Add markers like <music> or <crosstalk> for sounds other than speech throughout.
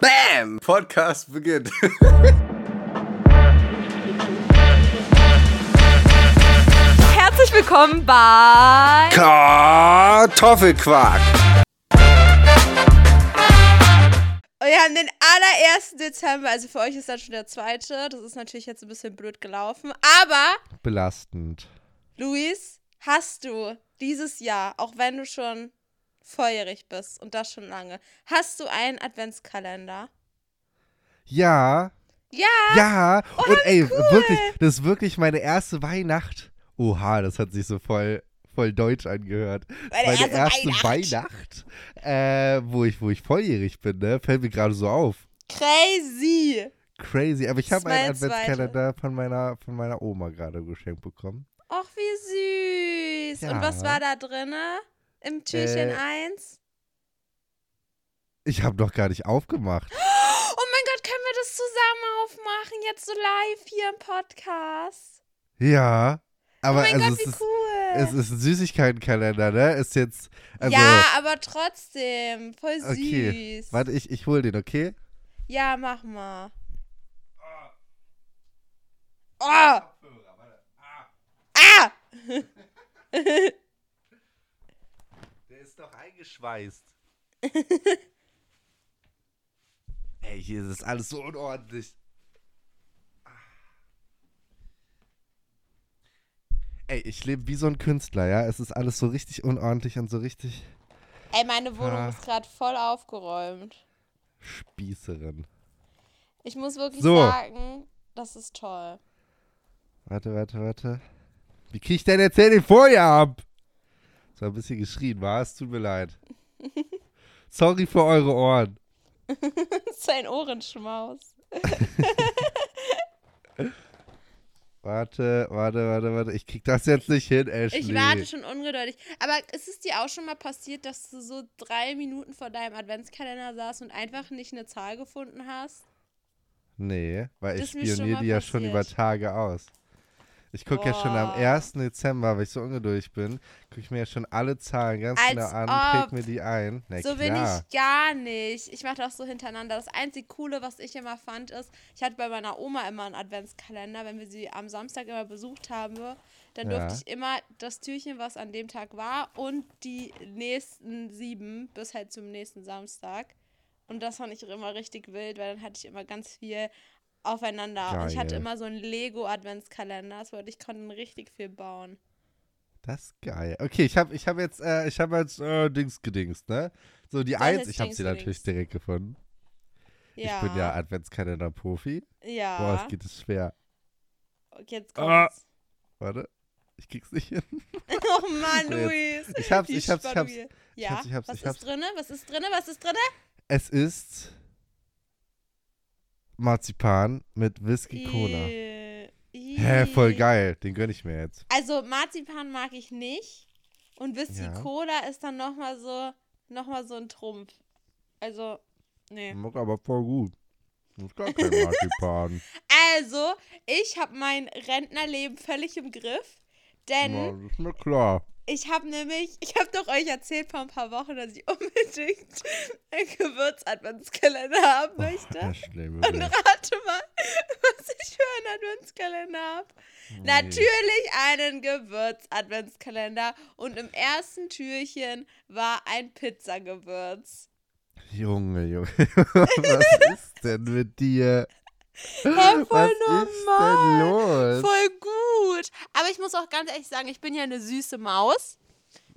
Bam! Podcast beginnt. Herzlich willkommen bei Kartoffelquark. Wir haben den allerersten Dezember, also für euch ist das schon der zweite. Das ist natürlich jetzt ein bisschen blöd gelaufen. Aber, Belastend. Luis, hast du dieses Jahr, auch wenn du schon volljährig bist und das schon lange, hast du einen Adventskalender? Ja, Ja! ja. Oh, und ey, cool. wirklich, das ist wirklich meine erste Weihnacht. Oha, das hat sich so voll, voll deutsch angehört. Meine meine erste erste Weihnacht. Weihnacht, äh, wo, ich, wo ich volljährig bin, ne? Fällt mir gerade so auf. Crazy! Crazy. Aber ich habe einen. Adventskalender von meiner, von meiner Oma gerade geschenkt bekommen. Och, wie süß! Und Ja. was war da drinne? Im Türchen Äh, 1? Ich habe noch gar nicht aufgemacht. <gasps> Oh mein Gott, können wir das zusammen aufmachen? Jetzt so live hier im Podcast. Ja. Aber oh mein also Gott, wie ist, cool. es ist ein Süßigkeitenkalender, ne? Ist jetzt. Also, ja, aber trotzdem. Voll süß. Okay. Warte, ich, ich hol den, okay? Ja, mach mal. Oh! Ah! <laughs> <laughs> Ist doch eingeschweißt. <laughs> Ey, hier ist es alles so unordentlich. Ey, ich lebe wie so ein Künstler, ja? Es ist alles so richtig unordentlich und so richtig Ey, meine Wohnung Ah. ist gerade voll aufgeräumt. Spießerin. Ich muss wirklich So. sagen, das ist toll. Warte, warte, warte. Wie krieg ich denn jetzt hier den Folie ab? War ein bisschen geschrien, war es? Tut mir leid. <laughs> Sorry für eure Ohren. <laughs> Das ist ein Ohrenschmaus. <laughs> Warte, warte, warte, warte. Ich krieg das jetzt nicht hin, Ashley. Ich warte schon ungeduldig. Aber ist es dir auch schon mal passiert, dass du so drei Minuten vor deinem Adventskalender saßt und einfach nicht eine Zahl gefunden hast? Nee, weil Das ich spioniere die ja schon über passiert. Tage aus. Ich gucke ja schon am Boah. 1. Dezember, weil ich so ungeduldig bin, gucke ich mir ja schon alle Zahlen ganz Als genau an, präg mir die ein. Na so klar. bin ich gar nicht. Ich mache das so hintereinander. Das einzig Coole, was ich immer fand, ist, ich hatte bei meiner Oma immer einen Adventskalender. Wenn wir sie am Samstag immer besucht haben, dann Ja. durfte ich immer das Türchen, was an dem Tag war, und die nächsten sieben bis halt zum nächsten Samstag. Und das fand ich immer richtig wild, weil dann hatte ich immer ganz viel aufeinander. Und ich hatte Geil. immer so einen Lego-Adventskalender. Das wollte ich konnte richtig viel bauen. Das ist geil. Okay, ich habe ich hab jetzt, äh, ich habe jetzt äh, Dings gedingst, ne? So, die Das Eins, ich habe sie natürlich direkt gefunden. Ja. Ich bin ja Adventskalender-Profi. Ja. Boah, es geht es schwer. Jetzt Ah. kommt's. Warte, ich krieg's nicht hin. <laughs> Oh Mann, Luis. Ich hab's, ich hab's, ich hab's. Spannung Ja, hab's, ich hab's, was ich hab's. ist drinne? Was ist drinne? Was ist drinne? Es ist Marzipan mit Whisky Cola. Äh, Hä, voll geil. Den gönn ich mir jetzt. Also Marzipan mag ich nicht. Und Whisky Ja. Cola ist dann nochmal so, noch mal so ein Trumpf. Also, nee. Schmeckt aber voll gut. Das ist gar kein <laughs> Marzipan. Also, ich habe mein Rentnerleben völlig im Griff. Denn Na, das ist mir klar. ich habe nämlich, ich habe doch euch erzählt vor ein paar Wochen, dass ich unbedingt einen Gewürz-Adventskalender haben möchte. Ashley, Und rate mal, was ich für einen Adventskalender habe. Natürlich einen Gewürz-Adventskalender. Und im ersten Türchen war ein Pizzagewürz. Junge, Junge. <laughs> Was ist denn mit dir? Hä, <laughs> Was voll ist normal. Voll gut. Aber ich muss auch ganz ehrlich sagen, ich bin ja eine süße Maus.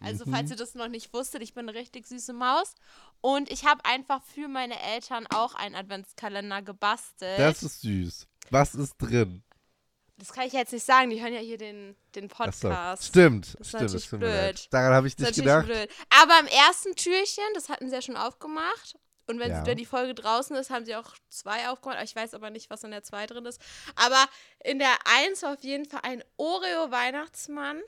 Also, Mhm. falls ihr das noch nicht wusstet, ich bin eine richtig süße Maus. Und ich habe einfach für meine Eltern auch einen Adventskalender gebastelt. Das ist süß. Was ist drin? Das kann ich jetzt nicht sagen, die hören ja hier den, den Ach so. Podcast. Stimmt, Das ist stimmt, das blöd. Daran habe ich nicht gedacht. blöd. Aber im ersten Türchen, das hatten sie ja schon aufgemacht. Und wenn, Ja. wenn die Folge draußen ist, haben sie auch zwei aufgemacht. Ich weiß aber nicht, was in der zwei drin ist. Aber in der eins war auf jeden Fall ein Oreo-Weihnachtsmann.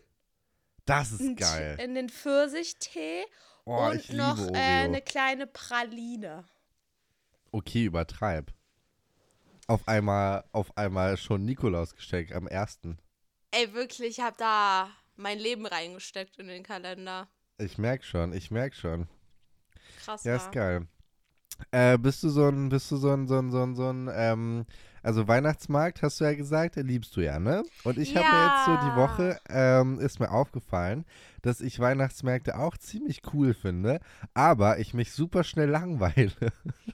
Das ist geil. In den Pfirsichtee. Oh, und noch äh, eine kleine Praline. Okay, übertreib. Auf einmal, auf einmal schon Nikolaus geschenkt am ersten. Ey, wirklich, ich habe da mein Leben reingesteckt in den Kalender. Ich merk schon, ich merk schon. Krass. Ja, ist geil. Äh, bist du so ein, bist du so ein, so ein, so ein, so ein, ähm, also Weihnachtsmarkt, hast du ja gesagt, liebst du ja, ne? Und ich habe mir jetzt so die Ja. Woche, ähm, ist mir aufgefallen, dass ich Weihnachtsmärkte auch ziemlich cool finde, aber ich mich super schnell langweile.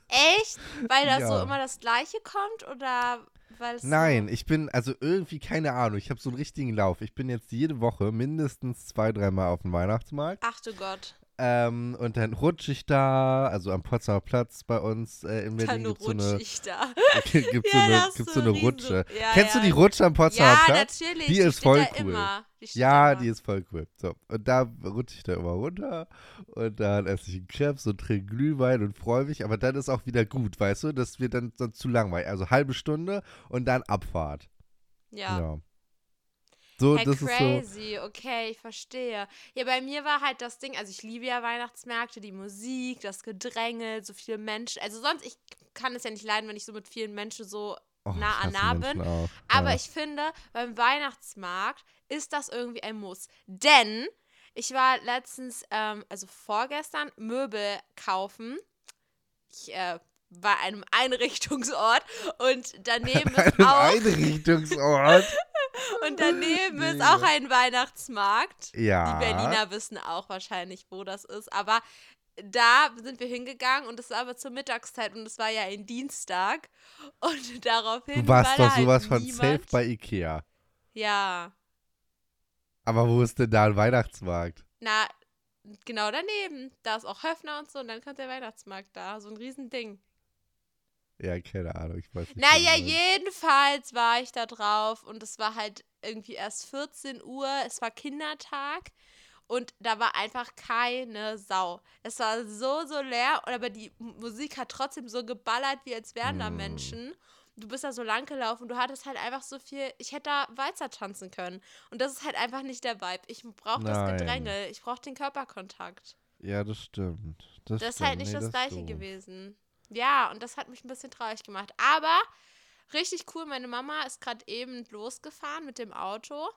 Echt? Weil da <laughs> so Ja. immer das Gleiche kommt oder weil es Nein, So ich bin, also irgendwie, keine Ahnung, ich habe so einen richtigen Lauf. Ich bin jetzt jede Woche mindestens zwei, dreimal auf dem Weihnachtsmarkt. Ach du Gott. Ähm, und dann rutsche ich da, also am Potsdamer Platz bei uns äh, in Berlin Dann gibt so eine, ich da. <laughs> gibt's so <laughs> Ja, eine, gibt's du so eine riesen- Rutsche. ja, Kennst du ja. die Rutsche am Potsdamer Ja, Platz? natürlich. Die ist voll cool. Immer. Die Ja, immer. die ist voll cool. So, und da rutsche ich da immer runter und dann esse ich einen Krebs und trinke Glühwein und freue mich, aber dann ist auch wieder gut, weißt du? Das wird dann, dann zu langweilig. Also halbe Stunde und dann Abfahrt. Ja. Ja. So, Hey, das ist so. crazy, okay, ich verstehe. Ja, bei mir war halt das Ding, also ich liebe ja Weihnachtsmärkte, die Musik, das Gedränge, so viele Menschen. Also sonst, ich kann es ja nicht leiden, wenn ich so mit vielen Menschen so Oh, nah an nah bin. Auch. Aber ja. ich finde, beim Weihnachtsmarkt ist das irgendwie ein Muss. Denn ich war letztens, ähm, also vorgestern, Möbel kaufen. Ich äh, war an einem <laughs> Einrichtungsort und daneben ist auch, Einrichtungsort. <laughs> und daneben ist auch ein Weihnachtsmarkt. ja. Die Berliner wissen auch wahrscheinlich, wo das ist. Aber da sind wir hingegangen und es war aber zur Mittagszeit und es war ja ein Dienstag. Und <laughs> daraufhin Du warst war doch da halt sowas von niemand. safe bei Ikea. Ja. Aber wo ist denn da ein Weihnachtsmarkt? Na, genau daneben. Da ist auch Höfner und so und dann kommt der Weihnachtsmarkt da. So ein Riesending. Ja, keine Ahnung, ich weiß nicht. Naja, das ist. jedenfalls war ich da drauf und es war halt irgendwie erst 14 Uhr. Es war Kindertag und da war einfach keine Sau. Es war so, so leer, aber die Musik hat trotzdem so geballert, wie als wären da Mm. Menschen. Du bist da so lang gelaufen du hattest halt einfach so viel. Ich hätte da Walzer tanzen können. Und das ist halt einfach nicht der Vibe. Ich brauche das. Gedränge. Ich brauche den Körperkontakt. Ja, das stimmt. Das, Das ist stimmt. halt nicht nee, das ist gleiche gewesen. Ja, und das hat mich ein bisschen traurig gemacht. Aber richtig cool, meine Mama ist gerade eben losgefahren mit dem Auto.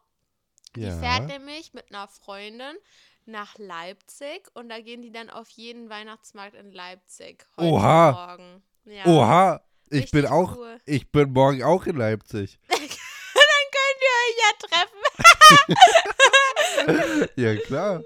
Die Ja. fährt nämlich mit einer Freundin nach Leipzig und da gehen die dann auf jeden Weihnachtsmarkt in Leipzig heute Oha. Morgen. Ja. Oha, ich bin Richtig auch, cool. ich bin morgen auch in Leipzig. <laughs> dann könnt ihr euch ja treffen. <laughs> ja, klar.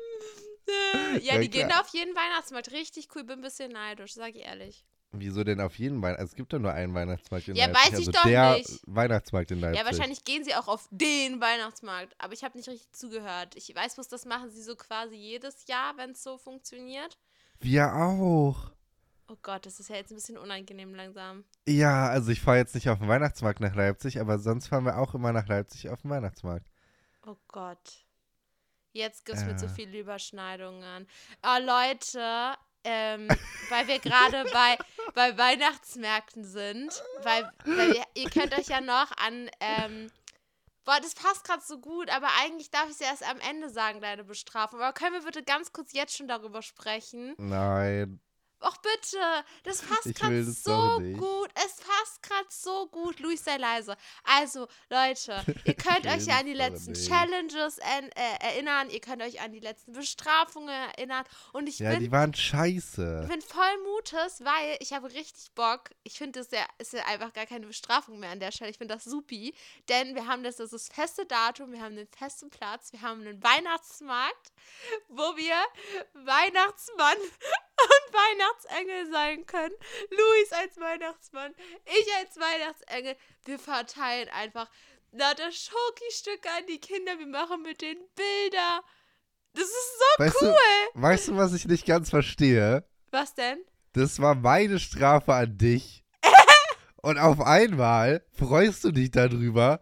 <laughs> ja, Ja, die gehen klar. da auf jeden Weihnachtsmarkt. Richtig cool, bin ein bisschen neidisch, sag ich ehrlich. Wieso denn auf jeden Weihnachten? Also es gibt doch nur einen Weihnachtsmarkt in Ja, Leipzig. weiß ich also doch der nicht. Weihnachtsmarkt in Leipzig. Ja, wahrscheinlich gehen sie auch auf den Weihnachtsmarkt. Aber ich habe nicht richtig zugehört. Ich weiß bloß, das machen sie so quasi jedes Jahr, wenn es so funktioniert. Wir auch. Oh Gott, das ist ja jetzt ein bisschen unangenehm langsam. Ja, also ich fahre jetzt nicht auf den Weihnachtsmarkt nach Leipzig, aber sonst fahren wir auch immer nach Leipzig auf den Weihnachtsmarkt. Oh Gott. Jetzt gibt es mir zu Äh. viele Überschneidungen. Oh, Leute, ähm, weil wir gerade bei, bei Weihnachtsmärkten sind, weil, weil wir, ihr könnt euch ja noch an, ähm, boah, das passt gerade so gut, aber eigentlich darf ich es erst am Ende sagen, deine Bestrafung. Aber können wir bitte ganz kurz jetzt schon darüber sprechen? Nein. Och bitte, das passt gerade so gut. Es passt gerade so gut. Luis, sei leise. Also, Leute, ihr <laughs> könnt euch ja an die letzten. Challenges en- äh, erinnern. Ihr könnt euch an die letzten Bestrafungen erinnern. Und ich Ja, bin, die waren scheiße. ich bin voll Mutes, weil ich habe richtig Bock. Ich finde, das ist ja, ist ja einfach gar keine Bestrafung mehr an der Stelle. Ich finde das supi. Denn wir haben das, das ist das feste Datum, wir haben den festen Platz, wir haben einen Weihnachtsmarkt, wo wir Weihnachtsmann und Weihnachtsengel sein können. Luis als Weihnachtsmann, ich als Weihnachtsengel. Wir verteilen einfach lauter Schokostücke an die Kinder. Wir machen mit den Bilder. Das ist so Weißt cool. du, weißt du, was ich nicht ganz verstehe? Was denn? Das war meine Strafe an dich. Und auf einmal freust du dich darüber.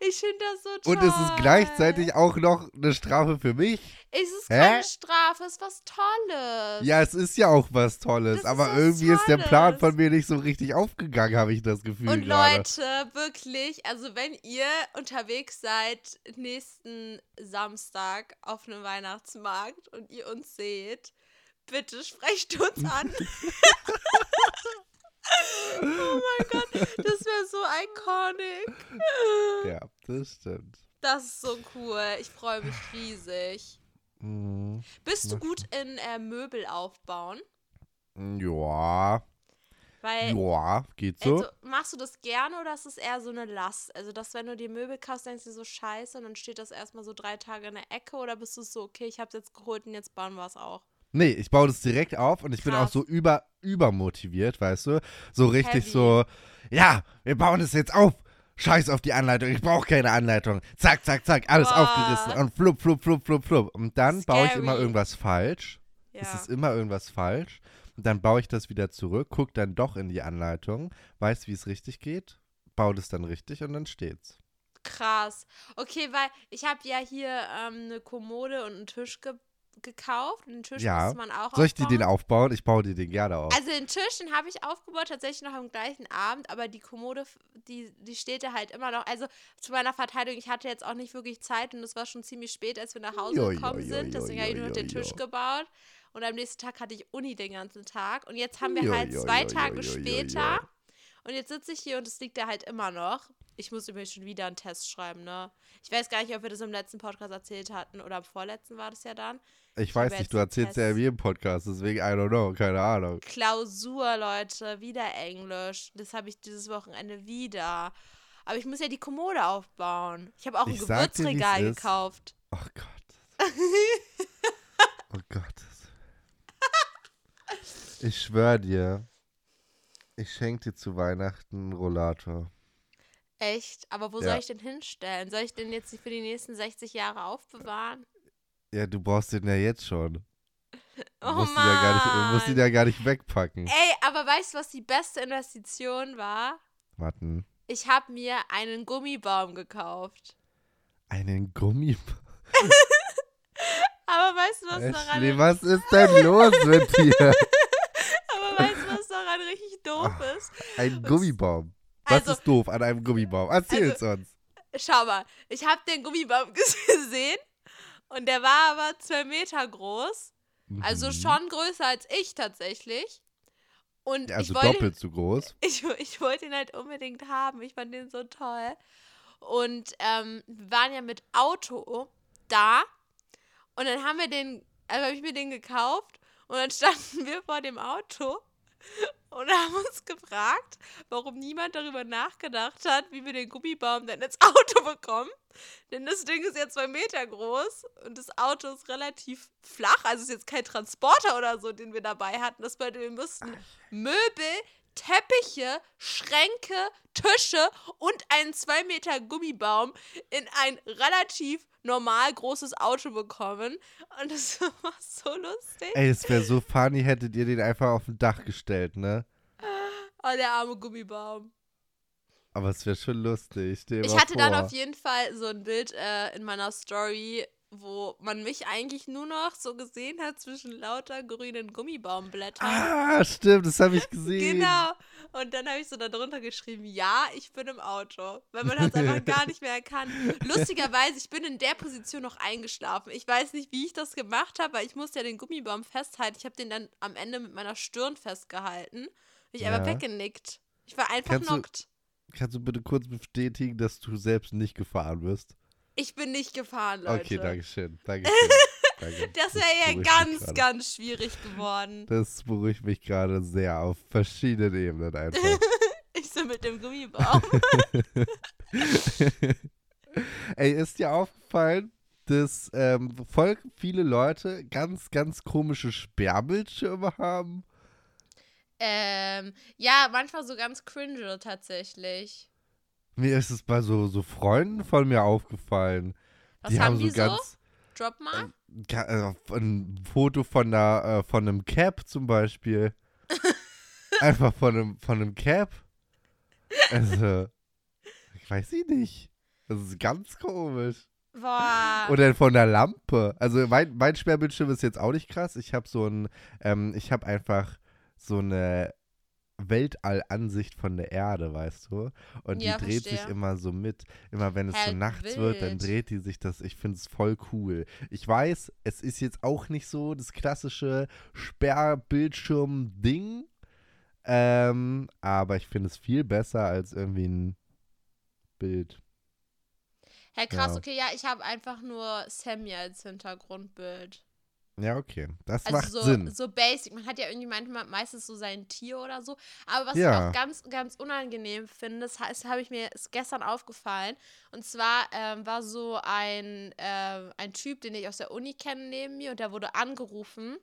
Ich finde das so toll. Und es ist gleichzeitig auch noch eine Strafe für mich. Es ist Hä? keine Strafe, es ist was Tolles. Ja, es ist ja auch was Tolles. Das ist aber was irgendwie ist der Plan Tolles. von mir nicht so richtig aufgegangen, habe ich das Gefühl Und gerade. Leute, wirklich, also wenn ihr unterwegs seid nächsten Samstag auf einem Weihnachtsmarkt und ihr uns seht, bitte sprecht uns an. <laughs> <laughs> oh mein Gott, das wäre so iconic. Ja, das stimmt. Das ist so cool. Ich freue mich riesig. Mhm. Bist du gut in äh, Möbel aufbauen? Ja. Weil, Ja, geht so. also, machst du das gerne oder ist es eher so eine Last? Also, dass wenn du dir Möbel kaufst, denkst du so scheiße und dann steht das erstmal so drei Tage in der Ecke oder bist du so, okay, ich hab's jetzt geholt und jetzt bauen wir es auch? Nee, ich baue das direkt auf und ich bin auch Krass. so über, übermotiviert, weißt du? So richtig Heavy. so, ja, wir bauen es jetzt auf. Scheiß auf die Anleitung, ich brauche keine Anleitung. Zack, zack, zack, alles Boah. aufgerissen und flup, flup, flup, flup, flup. Und dann baue ich immer Scary. irgendwas falsch. Es Ja. ist immer irgendwas falsch. Und dann baue ich das wieder zurück, guck dann doch in die Anleitung, weiß, wie es richtig geht, baue das dann richtig und dann steht's. Krass. Okay, weil ich habe ja hier ähm, eine Kommode und einen Tisch ge gekauft. Und den Tisch Ja. muss man auch Soll ich dir aufbauen. den aufbauen? Ich baue dir den gerne auf. Also den Tisch, den habe ich aufgebaut, tatsächlich noch am gleichen Abend, aber die Kommode, die, die steht da halt immer noch. Also zu meiner Verteidigung, ich hatte jetzt auch nicht wirklich Zeit und es war schon ziemlich spät, als wir nach Hause Jo, gekommen jo, jo, sind. Deswegen habe ich nur noch den Tisch gebaut. Und am nächsten Tag hatte ich Uni den ganzen Tag. Und jetzt haben wir halt zwei Tage später. Und jetzt sitze ich hier und es liegt da halt immer noch. Ich muss übrigens schon wieder einen Test schreiben, ne? Ich weiß gar nicht, ob wir das im letzten Podcast erzählt hatten oder am vorletzten war das ja dann. Ich weiß nicht, du erzählst ja in jedem Podcast, deswegen I don't know, keine Ahnung. Klausur, Leute, wieder Englisch. Das habe ich dieses Wochenende wieder. Aber ich muss ja die Kommode aufbauen. Ich habe auch ein Ich dir, Gewürzregal ist. gekauft. Oh Gott. <laughs> oh Gott. Ich schwör dir, ich schenke dir zu Weihnachten einen Rollator. Echt? Aber wo Ja. soll ich den hinstellen? Soll ich den jetzt für die nächsten 60 Jahre aufbewahren? Ja, du brauchst den ja jetzt schon. Du <laughs> Oh musst, ihn ja gar nicht, du musst ihn Mann. ja gar nicht wegpacken. Ey, aber weißt du, was die beste Investition war? Warten. Ich habe mir einen Gummibaum gekauft. Einen Gummi. <laughs> Aber weißt du, was daran, Ashley, was ist denn los mit dir? <laughs> aber weißt du, was daran richtig doof ist? Ein Gummibaum. Was Also- ist doof an einem Gummibaum? Erzähl's uns. Schau mal, ich habe den Gummibaum gesehen und der war aber zwei Meter groß. Also Mhm. schon größer als ich tatsächlich. Und Ja, Also ich, wollte, doppelt so groß. <laughs> ich, ich wollte ihn halt unbedingt haben. Ich fand den so toll. Und ähm, wir waren ja mit Auto da. Und dann haben wir den, also habe ich mir den gekauft. Und dann <laughs> standen wir vor dem Auto <laughs> und haben uns gefragt, warum niemand darüber nachgedacht hat, wie wir den Gummibaum denn ins <laughs> Auto bekommen. Denn das Ding ist ja zwei Meter groß und das Auto ist relativ flach. Also ist jetzt kein Transporter oder so, den wir dabei hatten. Das bedeutet, wir mussten Möbel, Teppiche, Schränke, Tische und einen zwei Meter Gummibaum in ein relativ normal großes Auto bekommen. Und das <laughs> war so lustig. Ey, es wäre so funny, hättet ihr den einfach auf dem Dach gestellt, ne? Oh, der arme Gummibaum. Aber es wäre schon lustig. Ich hatte dann vor. auf jeden Fall so ein Bild äh, in meiner Story, wo man mich eigentlich nur noch so gesehen hat zwischen lauter grünen Gummibaumblättern. Ah, stimmt, das habe ich gesehen. Genau. Und dann habe ich so darunter geschrieben, ja, ich bin im Auto. Weil man hat es einfach gar nicht mehr erkannt. <laughs> Lustigerweise, ich bin in der Position noch eingeschlafen. Ich weiß nicht, wie ich das gemacht habe, weil ich musste ja den Gummibaum festhalten. Ich habe den dann am Ende mit meiner Stirn festgehalten. Ich einfach Ja. weggenickt. Ich war einfach Kannst du- knockt. Kannst du bitte kurz bestätigen, dass du selbst nicht gefahren bist? Ich bin nicht gefahren, Leute. Okay, danke schön. Danke. <laughs> Das wäre ja ganz, gerade. ganz schwierig geworden. Das beruhigt mich gerade sehr auf verschiedenen Ebenen einfach. <laughs> Ich so mit dem Gummibaum. <laughs> Ey, ist dir aufgefallen, dass ähm, voll viele Leute ganz, ganz komische Sperrbildschirme haben? ähm, ja, manchmal so ganz cringe tatsächlich. Mir ist es bei so, so Freunden von mir aufgefallen. Was die haben haben die so so? ganz Drop mal. ga- äh, ein Foto von der, äh, von einem Cap zum Beispiel. <laughs> Einfach von einem, von einem Cap. Also, ich weiß ich nicht. Das ist ganz komisch. Boah. Oder von der Lampe. Also mein, mein Sperrbildschirm ist jetzt auch nicht krass. Ich habe so ein, ähm, ich habe einfach so eine Weltallansicht von der Erde, weißt du? Und Ja, die dreht sich verstehe. immer so mit. Immer wenn es so nachts wird, dann wild. dreht die sich das. Ich finde es voll cool. Ich weiß, es ist jetzt auch nicht so das klassische Sperrbildschirm-Ding. Ähm, aber ich finde es viel besser als irgendwie ein Bild. Hä, krass, ja. okay, ja, ich habe einfach nur Sammy als Hintergrundbild. Ja, okay. Das Also macht so, Sinn. so basic. Man hat ja irgendwie manchmal meistens so sein Tier oder so. Aber was ich Ja. auch ganz, ganz unangenehm finde, das heißt, habe ich mir gestern aufgefallen. Und zwar ähm, war so ein, ähm, ein Typ, den ich aus der Uni kenne, neben mir und der wurde angerufen.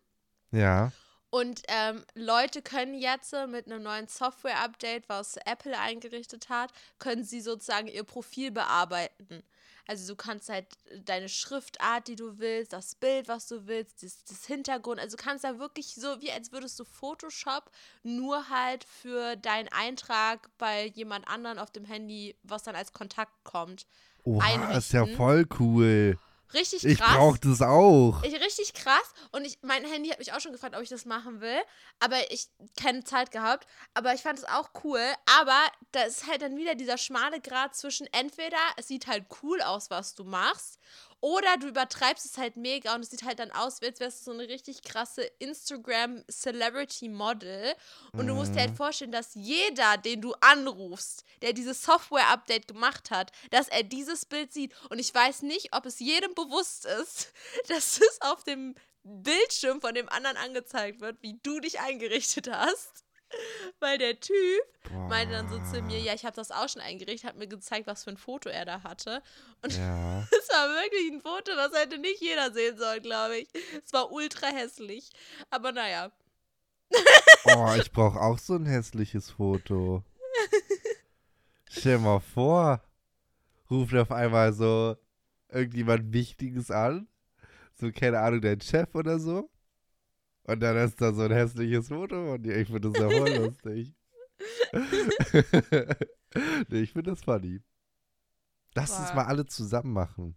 Ja. Und ähm, Leute können jetzt äh, mit einem neuen Software-Update, was Apple eingerichtet hat, können sie sozusagen ihr Profil bearbeiten. Also du kannst halt deine Schriftart, die du willst, das Bild, was du willst, das, das Hintergrund. Also du kannst da wirklich so, wie als würdest du Photoshop, nur halt für deinen Eintrag bei jemand anderen auf dem Handy, was dann als Kontakt kommt. Oha, ist ja einrichten. voll cool. Richtig Ich krass. brauch das auch. Ich, richtig krass. Und ich, mein Handy hat mich auch schon gefragt, ob ich das machen will. Aber ich keine Zeit gehabt. Aber ich fand es auch cool. Aber da ist halt dann wieder dieser schmale Grad zwischen entweder es sieht halt cool aus, was du machst, oder du übertreibst es halt mega und es sieht halt dann aus, als wärst du so eine richtig krasse Instagram-Celebrity-Model. Und du musst dir halt vorstellen, dass jeder, den du anrufst, der dieses Software-Update gemacht hat, dass er dieses Bild sieht. Und ich weiß nicht, ob es jedem bewusst ist, <laughs> dass es auf dem Bildschirm von dem anderen angezeigt wird, wie du dich eingerichtet hast. <laughs> Weil der Typ meinte dann so zu mir, ja, ich habe das auch schon eingerichtet, hat mir gezeigt, was für ein Foto er da hatte. Und Ja. <laughs> es war wirklich ein Foto, das hätte nicht jeder sehen sollen, glaube ich. Es war ultra hässlich. Aber naja. Oh, ich brauch auch so ein hässliches Foto. Stell mal vor, ruft auf einmal so irgendjemand Wichtiges an. So, keine Ahnung, dein Chef oder so. Und dann ist da so ein hässliches Foto und ich finde das ja voll <laughs> lustig. <laughs> nee, ich finde das funny. Lass uns Boah. mal alle zusammen machen.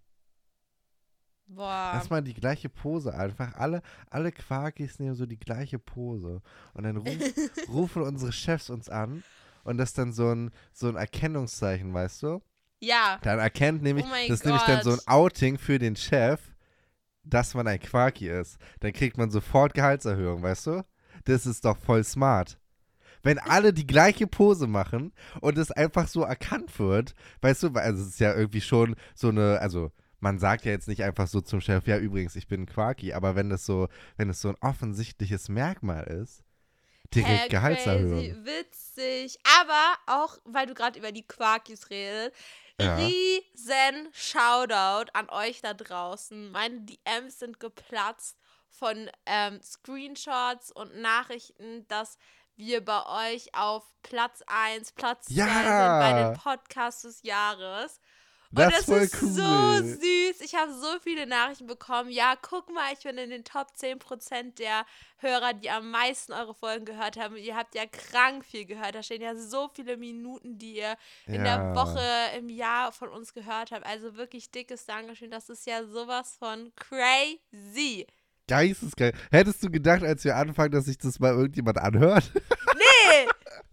Boah. Lass mal die gleiche Pose einfach. Alle, alle Quarkis nehmen so die gleiche Pose. Und dann ruf, <laughs> rufen unsere Chefs uns an. Und das ist dann so ein, so ein Erkennungszeichen, weißt du? Ja. Dann erkennt nämlich, Oh das ist nämlich dann so ein. Outing für den Chef, dass man ein Quarki ist. Dann kriegt man sofort Gehaltserhöhung, weißt du? Das ist doch voll smart. Wenn alle die gleiche Pose machen und es einfach so erkannt wird, weißt du, weil also es ist ja irgendwie schon so eine, also man sagt ja jetzt nicht einfach so zum Chef, ja übrigens, ich bin ein Quarki, aber wenn das so, wenn es so ein offensichtliches Merkmal ist, direkt Hä, Gehaltserhöhung. Crazy, witzig. Aber auch, weil du gerade über die Quarkis redest, Ja. riesen Shoutout an euch da draußen. Meine DMs sind geplatzt von ähm, Screenshots und Nachrichten, dass wir bei euch auf Platz 1, Platz 2 Ja. sind bei den Podcasts des Jahres. Das und ist das ist cool. so süß. Ich habe so viele Nachrichten bekommen. Ja, guck mal, ich bin in den Top 10% der Hörer, die am meisten eure Folgen gehört haben. Ihr habt ja krank viel gehört. Da stehen ja so viele Minuten, die ihr in der Ja. Woche, im Jahr von uns gehört habt. Also wirklich dickes Dankeschön. Das ist ja sowas von crazy. Geistesgeil. Hättest du gedacht, als wir anfangen, dass sich das mal irgendjemand anhört? <laughs>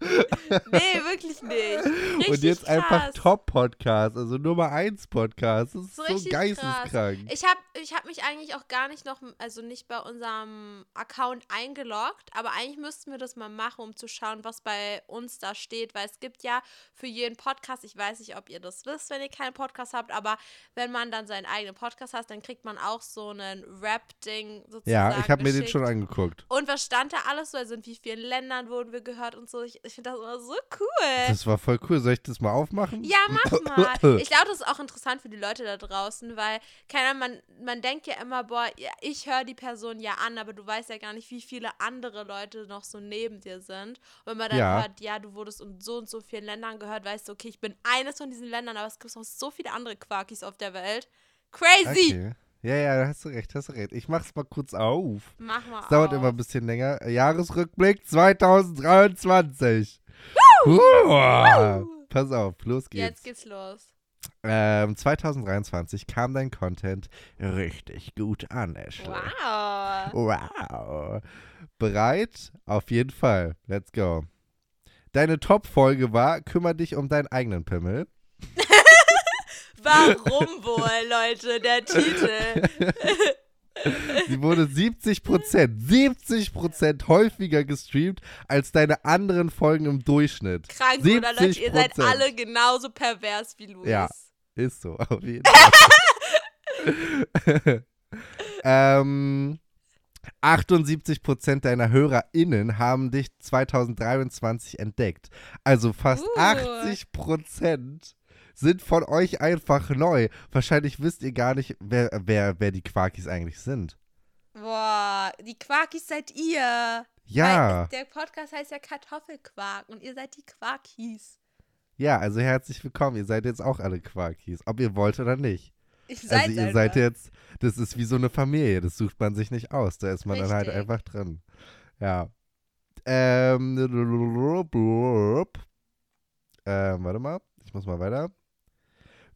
<laughs> Nee! wirklich nicht. Richtig Und jetzt krass. einfach Top-Podcast, also Nummer 1 Podcast. Das ist So so, geisteskrank. Ich habe ich hab mich eigentlich auch gar nicht noch, also nicht bei unserem Account eingeloggt, aber eigentlich müssten wir das mal machen, um zu schauen, was bei uns da steht, weil es gibt ja für jeden Podcast, ich weiß nicht, ob ihr das wisst, wenn ihr keinen Podcast habt, aber wenn man dann seinen eigenen Podcast hat, dann kriegt man auch so einen Rap-Ding sozusagen Ja, ich habe mir den schon angeguckt. Und was stand da alles so, also in wie vielen Ländern wurden wir gehört und so. Ich, ich finde das immer so cool. Das war voll cool. Soll ich das mal aufmachen? Ja, mach <laughs> mal. Ich glaube, das ist auch interessant für die Leute da draußen, weil, keine Ahnung, man, man denkt ja immer, boah, ich höre die Person ja an, aber du weißt ja gar nicht, wie viele andere Leute noch so neben dir sind. Und wenn man dann Ja. hört, ja, du wurdest in so und so vielen Ländern gehört, weißt du, okay, ich bin eines von diesen Ländern, aber es gibt noch so viele andere Quarkis auf der Welt. Crazy! Okay. Ja, ja, hast du recht, hast du recht. Ich mach's mal kurz auf. Mach mal Es dauert auf. immer ein bisschen länger. Jahresrückblick 2023. Uah. Pass auf, los geht's. Jetzt geht's los. Ähm, 2023 kam dein Content richtig gut an, Ashley. Wow. Wow. Bereit? Auf jeden Fall. Let's go. Deine Top-Folge war Kümmer dich um deinen eigenen Pimmel. <laughs> Warum wohl, Leute, der Titel? <laughs> Sie wurde 70%, 70% häufiger gestreamt als deine anderen Folgen im Durchschnitt. Krank, oder Leute? Ihr seid 70%. alle genauso pervers wie Luis. Ja. Ist so, auf jeden Fall. <laughs> ähm, 78% deiner HörerInnen haben dich 2023 entdeckt. Also fast Uh. 80% sind von euch einfach neu. Wahrscheinlich wisst ihr gar nicht, wer, wer, wer die Quarkis eigentlich sind. Boah, die Quarkis seid ihr. Ja, Weil der Podcast heißt ja Kartoffelquark und ihr seid die Quarkis. ja, also herzlich willkommen. Ihr seid jetzt auch alle Quarkis, ob ihr wollt oder nicht. Seid also ihr einfach. seid jetzt, das ist wie so eine Familie, das sucht man sich nicht aus, da ist man dann halt Richtig. einfach drin. Ja. Ähm, ähm, warte mal, ich muss mal weiter.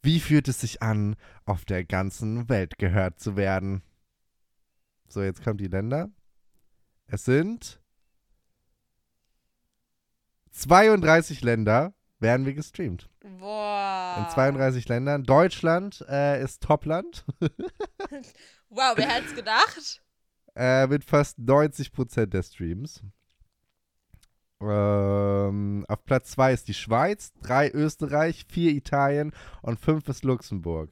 Wie fühlt es sich an, auf der ganzen Welt gehört zu werden? So, jetzt kommen die Länder. Es sind 32 Länder werden wir gestreamt. Boah. In 32 Ländern. Deutschland äh, ist Topland. <laughs> Wow, wer hätte es gedacht? Äh, mit fast 90% der Streams. Ähm, auf Platz 2 ist die Schweiz, 3 Österreich, 4 Italien und 5 ist Luxemburg.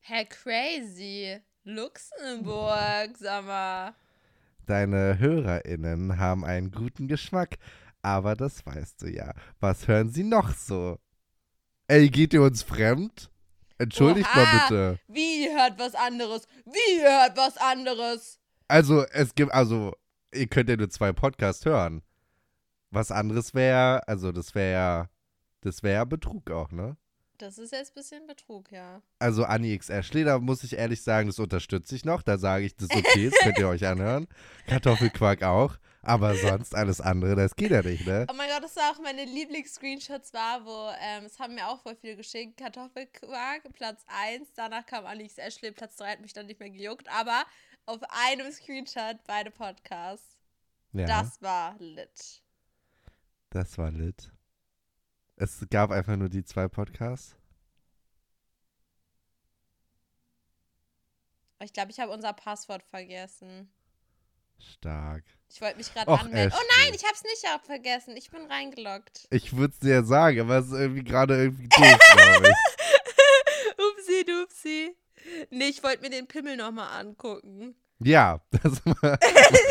Hä, crazy. Luxemburg, sag mal. Deine HörerInnen haben einen guten Geschmack, aber das weißt du ja. Was hören sie noch so? Ey, geht ihr uns fremd? Entschuldigt Oha. mal bitte. Wie hört was anderes? Wie hört was anderes? Also, es gibt, also, ihr könnt ja nur zwei Podcasts hören. Was anderes wäre, also, das wäre ja, das wäre Betrug auch, ne? Das ist jetzt ein bisschen Betrug, ja. Also Annie X Ashley, da muss ich ehrlich sagen, das unterstütze ich noch. Da sage ich, das ist okay, das könnt ihr euch anhören. <laughs> Kartoffelquark auch. Aber sonst alles andere, das geht ja nicht, ne? Oh mein Gott, das war auch meine Lieblings-Screenshots war, wo, ähm, es haben mir auch voll viele geschickt. Kartoffelquark, Platz 1, danach kam Alex Ashley, Platz 3 hat mich dann nicht mehr gejuckt, aber auf einem Screenshot beide Podcasts. Ja, Das war lit. Das war lit. Es gab einfach nur die zwei Podcasts. Ich glaube, ich habe unser Passwort vergessen. Stark. Ich wollte mich gerade anmelden. Oh nein, ich habe es nicht auch vergessen. Ich bin reingeloggt. Ich würde es dir ja sagen, aber es ist irgendwie gerade irgendwie doof, glaube ich. <laughs> upsi, dupsi. Nee, ich wollte mir den Pimmel nochmal angucken. Ja, <laughs> das war,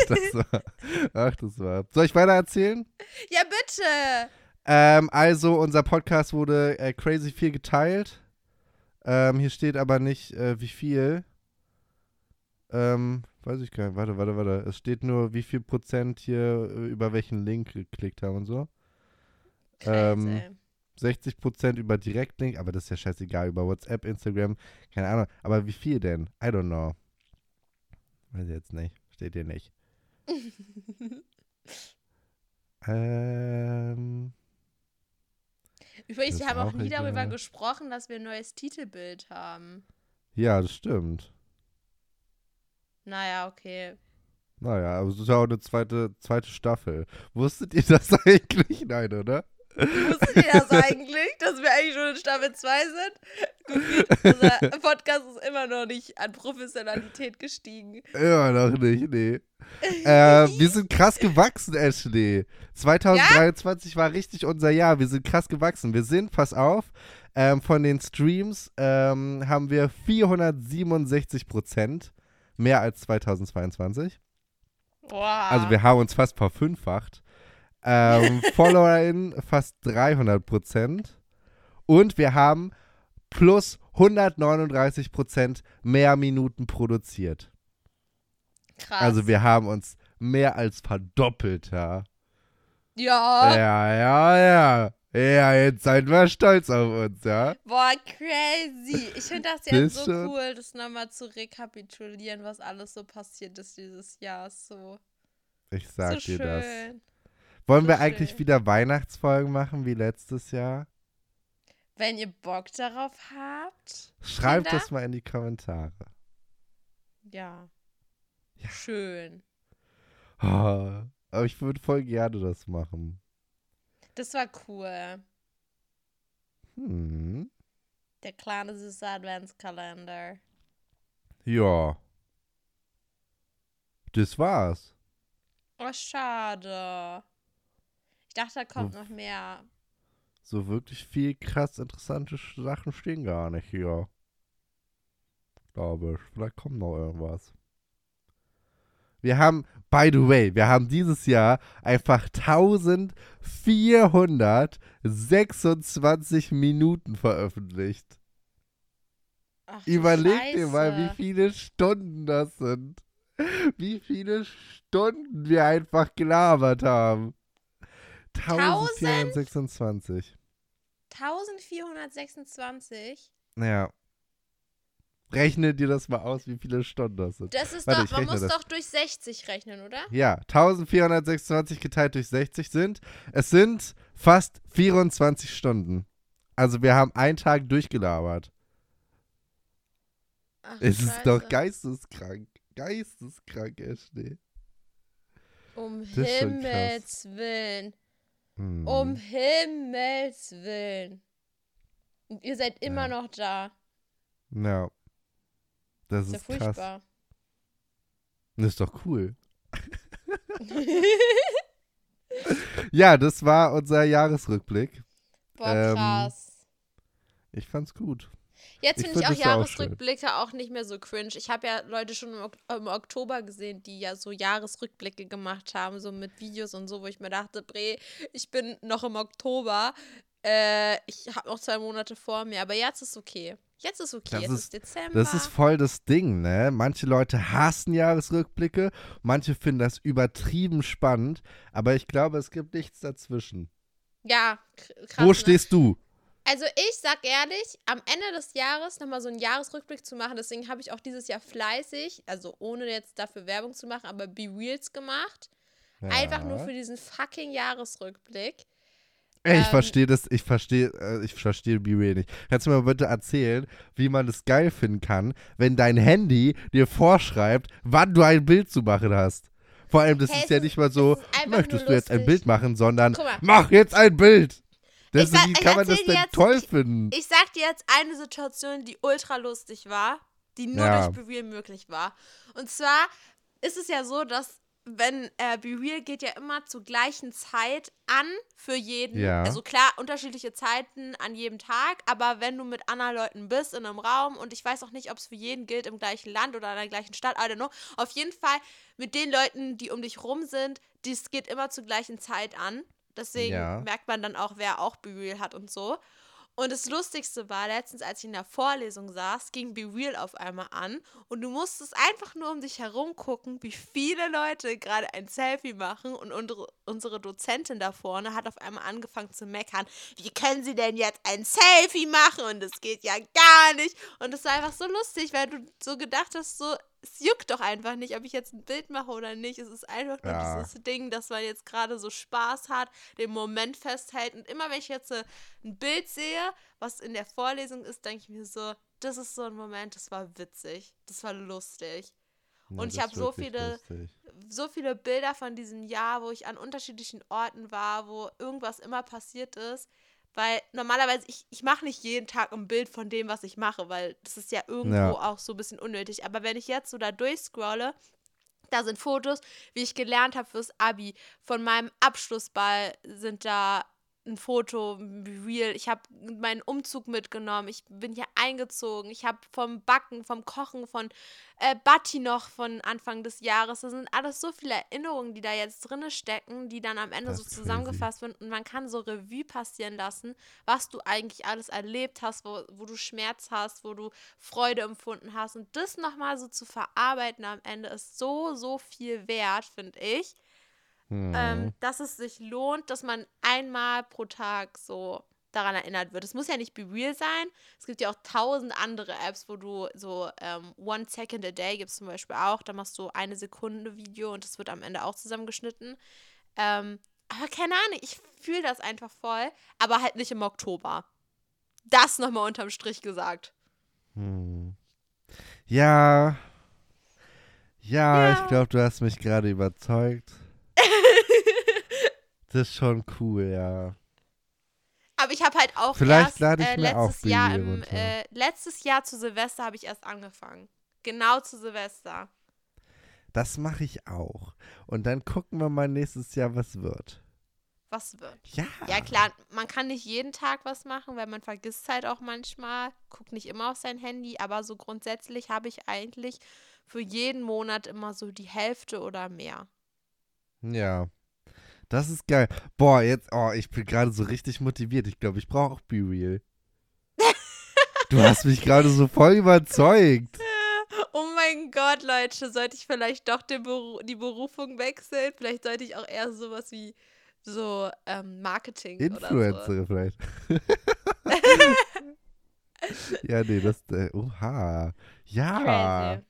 das <laughs> war. Ach, das war. Soll ich weiter erzählen? Ja, bitte. Ähm, also, unser Podcast wurde äh, crazy viel geteilt. Ähm, hier steht aber nicht, äh, wie viel. Ähm, weiß ich gar nicht. Warte, warte, warte. Es steht nur, wie viel Prozent hier äh, über welchen Link geklickt haben und so. Ähm, Crazy. 60 Prozent über Direktlink, aber das ist ja scheißegal. Über WhatsApp, Instagram, keine Ahnung. Aber wie viel denn? I don't know. Weiß ich jetzt nicht. Steht hier nicht. <laughs> ähm. Übrigens, wir haben auch nie darüber gesprochen, dass wir ein neues Titelbild haben. Ja, das stimmt. Naja, okay. Naja, aber es ist ja auch eine zweite, zweite Staffel. Wusstet ihr das <laughs> eigentlich? Nein, oder? Wusstet ihr das eigentlich, dass wir eigentlich schon in Staffel 2 sind? Unser Podcast ist immer noch nicht an Professionalität gestiegen. Ja, noch nicht, nee. <laughs> äh, wir sind krass gewachsen, Ashley. 2023 war richtig unser Jahr. Wir sind krass gewachsen. Wir sind, pass auf, ähm, von den Streams ähm, haben wir 467 Prozent mehr als 2022. Wow. Also wir haben uns fast verfünffacht. Ähm, <laughs> FollowerInnen fast 300 Prozent. Und wir haben plus 139 Prozent mehr Minuten produziert. Krass. Also wir haben uns mehr als verdoppelt, ja. ja. Ja, ja, ja. Ja, jetzt seid wir stolz auf uns, ja. Boah, crazy. Ich finde das jetzt so schon? cool, das nochmal zu rekapitulieren, was alles so passiert ist dieses Jahr. So, Ich sag so dir schön. das. Wollen wir eigentlich wieder Weihnachtsfolgen machen wie letztes Jahr? Wenn ihr Bock darauf habt, Schreibt Kinder? das mal in die Kommentare. ja. Ja. Schön. Oh, aber ich würde voll gerne das machen. Das war cool. Hm. Der kleine süße Adventskalender. Ja. Das war's. Oh, schade. Dachte, da kommt So. noch mehr. So wirklich viel krass interessante Sachen stehen gar nicht hier. Glaube ich. Vielleicht kommt noch irgendwas. Wir haben, by the way, wir haben dieses Jahr einfach 1426 Minuten veröffentlicht. Ach, Überleg dir mal, wie Scheiße. viele Stunden das sind. Wie viele Stunden wir einfach gelabert haben. 1426. 1426? Ja. Rechne dir das mal aus, wie viele Stunden das sind. Das ist Warte, doch, man muss das. doch durch 60 rechnen, oder? Ja, 1426 geteilt durch 60 sind, es sind fast 24 Stunden. Also wir haben einen Tag durchgelabert. Ach, Es ist Scheiße. doch geisteskrank. Geisteskrank. Um ist schon krass. Himmels Willen. Hm. Um Himmels Willen. Und ihr seid immer Ja. noch da. Ja. Das Ist ja ist krass. furchtbar. Das ist doch cool. <laughs> Ja, das war unser Jahresrückblick. Boah, Ähm, krass. Ich fand's gut. Jetzt ich finde ich find auch ja auch Jahresrückblicke auch, nicht mehr so cringe. Ich habe ja Leute schon im, Ok im Oktober gesehen, die ja so Jahresrückblicke gemacht haben, so mit Videos und so, wo ich mir dachte, Bre, ich bin noch im Oktober. Äh, ich habe noch zwei Monate vor mir, aber jetzt ist okay. Jetzt ist okay. Das es ist- ist Dezember. Das ist voll das Ding, ne? Manche Leute hassen Jahresrückblicke, manche finden das übertrieben spannend, aber ich glaube, es gibt nichts dazwischen. ja, kr- krass. Wo ne? stehst du? Also ich sag ehrlich, am Ende des Jahres nochmal so einen Jahresrückblick zu machen, deswegen habe ich auch dieses Jahr fleißig, also ohne jetzt dafür Werbung zu machen, aber Be Reals gemacht. Einfach nur Ja. für diesen fucking Jahresrückblick. Ey, ich ähm, verstehe das, ich verstehe, äh, ich verstehe B-Real nicht. Kannst du mir mal bitte erzählen, wie man es geil finden kann, wenn dein Handy dir vorschreibt, wann du ein Bild zu machen hast? Vor allem, das Hey, ist ja ist- nicht mal so, möchtest du jetzt ein. Bild machen, sondern mach jetzt ein Bild. Das, Ich sag- wie ich kann man das denn dir jetzt- toll ich- finden? Ich sag dir jetzt eine Situation, die ultra lustig war, die nur Ja. durch Be Real möglich war. Und zwar ist es ja so, dass wenn äh, Be Real geht ja immer zur gleichen Zeit an für jeden. Ja. Also klar, unterschiedliche Zeiten an jedem Tag, aber wenn du mit anderen Leuten bist in einem Raum und ich weiß auch nicht, ob es für jeden gilt im gleichen Land oder in der gleichen Stadt, I don't know. Auf jeden Fall mit den Leuten, die um dich rum sind, dies geht immer zur gleichen Zeit an. Deswegen Ja. merkt man dann auch, wer auch Be Real hat und so. Und das Lustigste war, letztens, als ich in der Vorlesung saß, ging Be Real auf einmal an und du musstest einfach nur um dich herum gucken, wie viele Leute gerade ein Selfie machen und unsere, unsere Dozentin da vorne hat auf einmal angefangen zu meckern, wie können sie denn jetzt ein Selfie machen und das geht ja gar nicht. Und es war einfach so lustig, weil du so gedacht hast, so, es juckt doch einfach nicht, ob ich jetzt ein Bild mache oder nicht. Es ist einfach nur Ja. dieses Ding, dass man jetzt gerade so Spaß hat, den Moment festhält. Und immer wenn ich jetzt äh, ein Bild sehe, was in der Vorlesung ist, denke ich mir so, das ist so ein Moment, das war witzig, das war lustig. Ja, und ich das hab ist so viele- lustig. So viele Bilder von diesem Jahr, wo ich an unterschiedlichen Orten war, wo irgendwas immer passiert ist. Weil normalerweise, ich, ich mache nicht jeden Tag ein Bild von dem, was ich mache, weil das ist ja irgendwo Ja. auch so ein bisschen unnötig. Aber wenn ich jetzt so da durchscrolle, da sind Fotos, wie ich gelernt habe fürs Abi. Von meinem Abschlussball sind da ein Foto, ein real. Ich habe meinen Umzug mitgenommen. Ich bin hier eingezogen. Ich habe vom Backen, vom Kochen, von äh, Batti noch von Anfang des Jahres. Das sind alles so viele Erinnerungen, die da jetzt drin stecken, die dann am Ende Das so zusammengefasst werden. Und man kann so Revue passieren lassen, was du eigentlich alles erlebt hast, wo, wo du Schmerz hast, wo du Freude empfunden hast. Und das nochmal so zu verarbeiten am Ende ist so, so viel wert, finde ich Mhm. ähm, dass es sich lohnt, dass man einmal pro Tag so daran erinnert wird. Es muss ja nicht Be Real sein. Es gibt ja auch tausend andere Apps, wo du so ähm, One Second a Day gibt es zum Beispiel auch. Da machst du eine Sekunde Video und das wird am Ende auch zusammengeschnitten. Ähm, aber keine Ahnung, ich fühle das einfach voll, aber halt nicht im Oktober. Das nochmal unterm Strich gesagt. Hm. Ja. Ja, Ja. ich glaube, du hast mich gerade überzeugt. Das ist schon cool, ja. Aber ich habe halt auch Vielleicht erst lade ich äh, mir auch letztes Jahr im, äh, letztes Jahr zu Silvester habe ich erst angefangen. Genau zu Silvester. Das mache ich auch. Und dann gucken wir mal nächstes Jahr, was wird. Was wird? Ja. Ja, klar, man kann nicht jeden Tag was machen, weil man vergisst halt auch manchmal, guckt nicht immer auf sein Handy, aber so grundsätzlich habe ich eigentlich für jeden Monat immer so die Hälfte oder mehr. Ja. Das ist geil. Boah, jetzt, oh, ich bin gerade so richtig motiviert. Ich glaube, ich brauche auch Be Real. du hast mich gerade so voll überzeugt. <laughs> Oh mein Gott, Leute, sollte ich vielleicht doch den Beru die Berufung wechseln? Vielleicht sollte ich auch eher sowas wie so ähm, Marketing oder so. Influencer vielleicht. <laughs> ja, nee, das, äh, oha. Ja.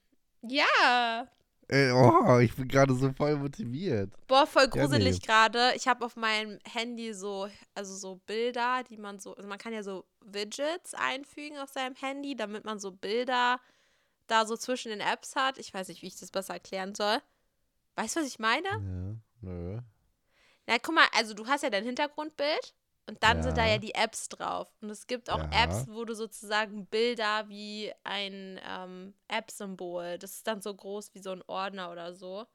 Crazy. Ja. Äh, oh, ich bin gerade so voll motiviert. Boah, voll Ja, gruselig nee. gerade. Ich habe auf meinem Handy so, also so Bilder, die man so, also man kann ja so Widgets einfügen auf seinem Handy, damit man so Bilder da so zwischen den Apps hat. Ich weiß nicht, wie ich das besser erklären soll. Weißt du, was ich meine? Ja, nö. Na, guck mal, also du hast ja dein Hintergrundbild und dann sind da Ja. ja die Apps drauf. Und es gibt auch Ja. Apps, wo du sozusagen Bilder wie ein ähm, App-Symbol, das ist dann so groß wie so ein Ordner oder so,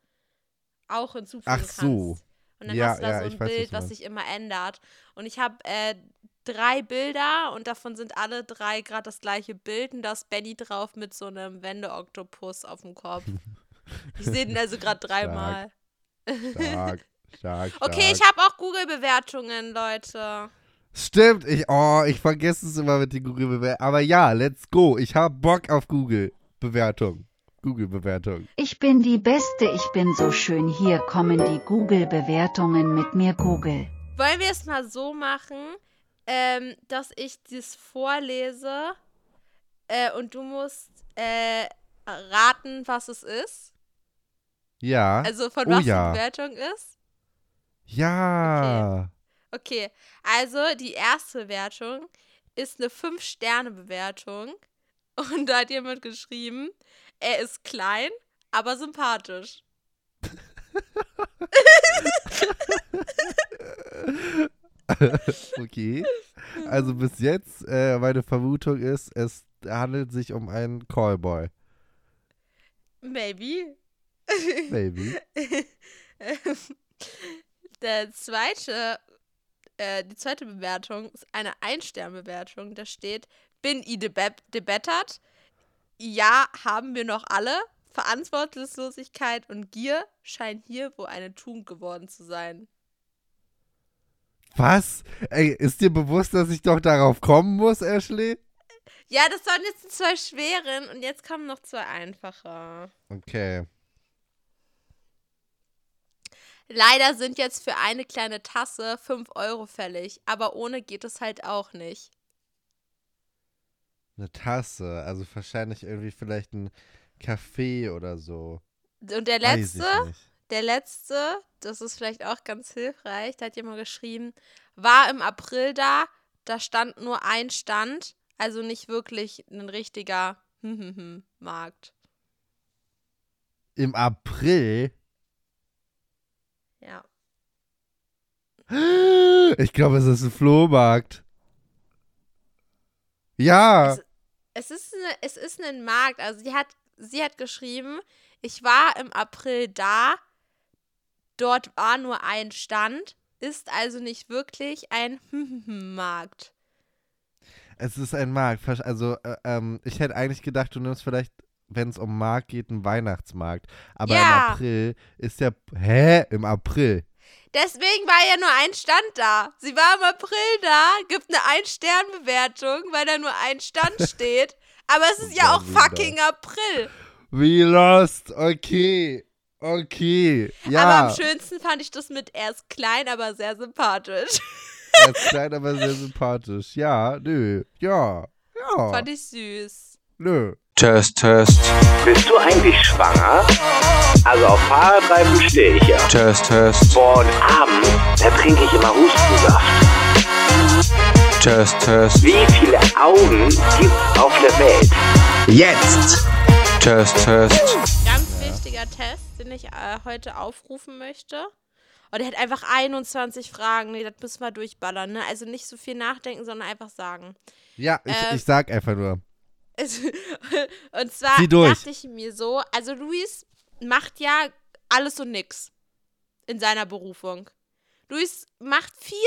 auch hinzufügen Ach kannst. so. Und dann Ja, hast du da ja, so ein weiß, was Bild, was meinst. sich immer ändert. Und ich habe äh, drei Bilder und davon sind alle drei gerade das gleiche Bild und da ist Benny drauf mit so einem Wende-Oktopus auf dem Kopf. <laughs> Ich sehe den also gerade dreimal. Stark, stark, stark. Okay, ich habe auch Google-Bewertungen, Leute. Stimmt, ich, oh, ich vergesse es immer mit den Google-Bewertungen. Aber ja, let's go. Ich habe Bock auf Google-Bewertung. Google-Bewertung. Ich bin die Beste, ich bin so schön, hier kommen die Google-Bewertungen mit mir Google. Wollen wir es mal so machen, ähm, dass ich das vorlese äh, und du musst äh, raten, was es ist? Ja. Also von Oh was ja. die Bewertung ist? Ja. Okay, also die erste Bewertung ist eine 5-Sterne-Bewertung. Und da hat jemand geschrieben, er ist klein, aber sympathisch. <laughs> Okay. Also bis jetzt, äh, meine Vermutung ist, es handelt sich um einen Callboy. Maybe. Maybe. <laughs> Der zweite, äh, die zweite Bewertung ist eine Ein-Stern-Bewertung. Da steht, bin i debe- debettert. Ja, haben wir noch alle. Verantwortungslosigkeit und Gier scheinen hier wohl eine Tugend geworden zu sein. Was? Ey, ist dir bewusst, dass ich doch darauf kommen muss, Ashley? Ja, das waren jetzt die zwei schweren und jetzt kommen noch zwei einfache. Okay. Leider sind jetzt für eine kleine Tasse 5 Euro fällig, aber ohne geht es halt auch nicht. Eine Tasse. Also wahrscheinlich irgendwie vielleicht ein Kaffee oder so. Und der letzte, der letzte, das ist vielleicht auch ganz hilfreich, da hat jemand geschrieben, war im April da, da stand nur ein Stand, also nicht wirklich ein richtiger <laughs> Markt. Im April? Ja. Ich glaube, es ist ein Flohmarkt. Ja. Es, es, ist eine, es ist ein Markt, also sie hat, sie hat geschrieben, ich war im April da, dort war nur ein Stand, ist also nicht wirklich ein <laughs> Markt. Es ist ein Markt. Also, äh, ähm, ich hätte eigentlich gedacht, du nimmst vielleicht, wenn es um Markt geht, einen Weihnachtsmarkt. Aber Ja. im April ist ja. Hä? Im April? Deswegen war ja nur ein Stand da. Sie war im April da, gibt eine Ein-Stern-Bewertung, weil da nur ein Stand <laughs> steht. Aber es ist ja auch fucking April. Wie lost. Okay. Okay. Ja. Aber am schönsten fand ich das mit, er ist klein, aber sehr sympathisch. <laughs> Er ist <laughs> klein, aber sehr sympathisch. Ja, nö. Ja. Ja. Fand ich süß. Nö. Test, Test, Bist du eigentlich schwanger? Also auf Fahrradreifen stehe ich ja. Test, Test, Boah, und abends, da trinke ich immer Hustensaft. Test, Test, Wie viele Augen gibt's auf der Welt? Jetzt! Test, Test, Ganz wichtiger Test, den ich äh, heute aufrufen möchte. Und der hat einfach 21 Fragen. Nee, das müssen wir durchballern, ne? Also nicht so viel nachdenken, sondern einfach sagen. Ja, ich, Ähm, ich sag einfach nur. <laughs> Und zwar dachte ich mir so, also Luis macht ja alles und nix in seiner Berufung. Luis macht viel,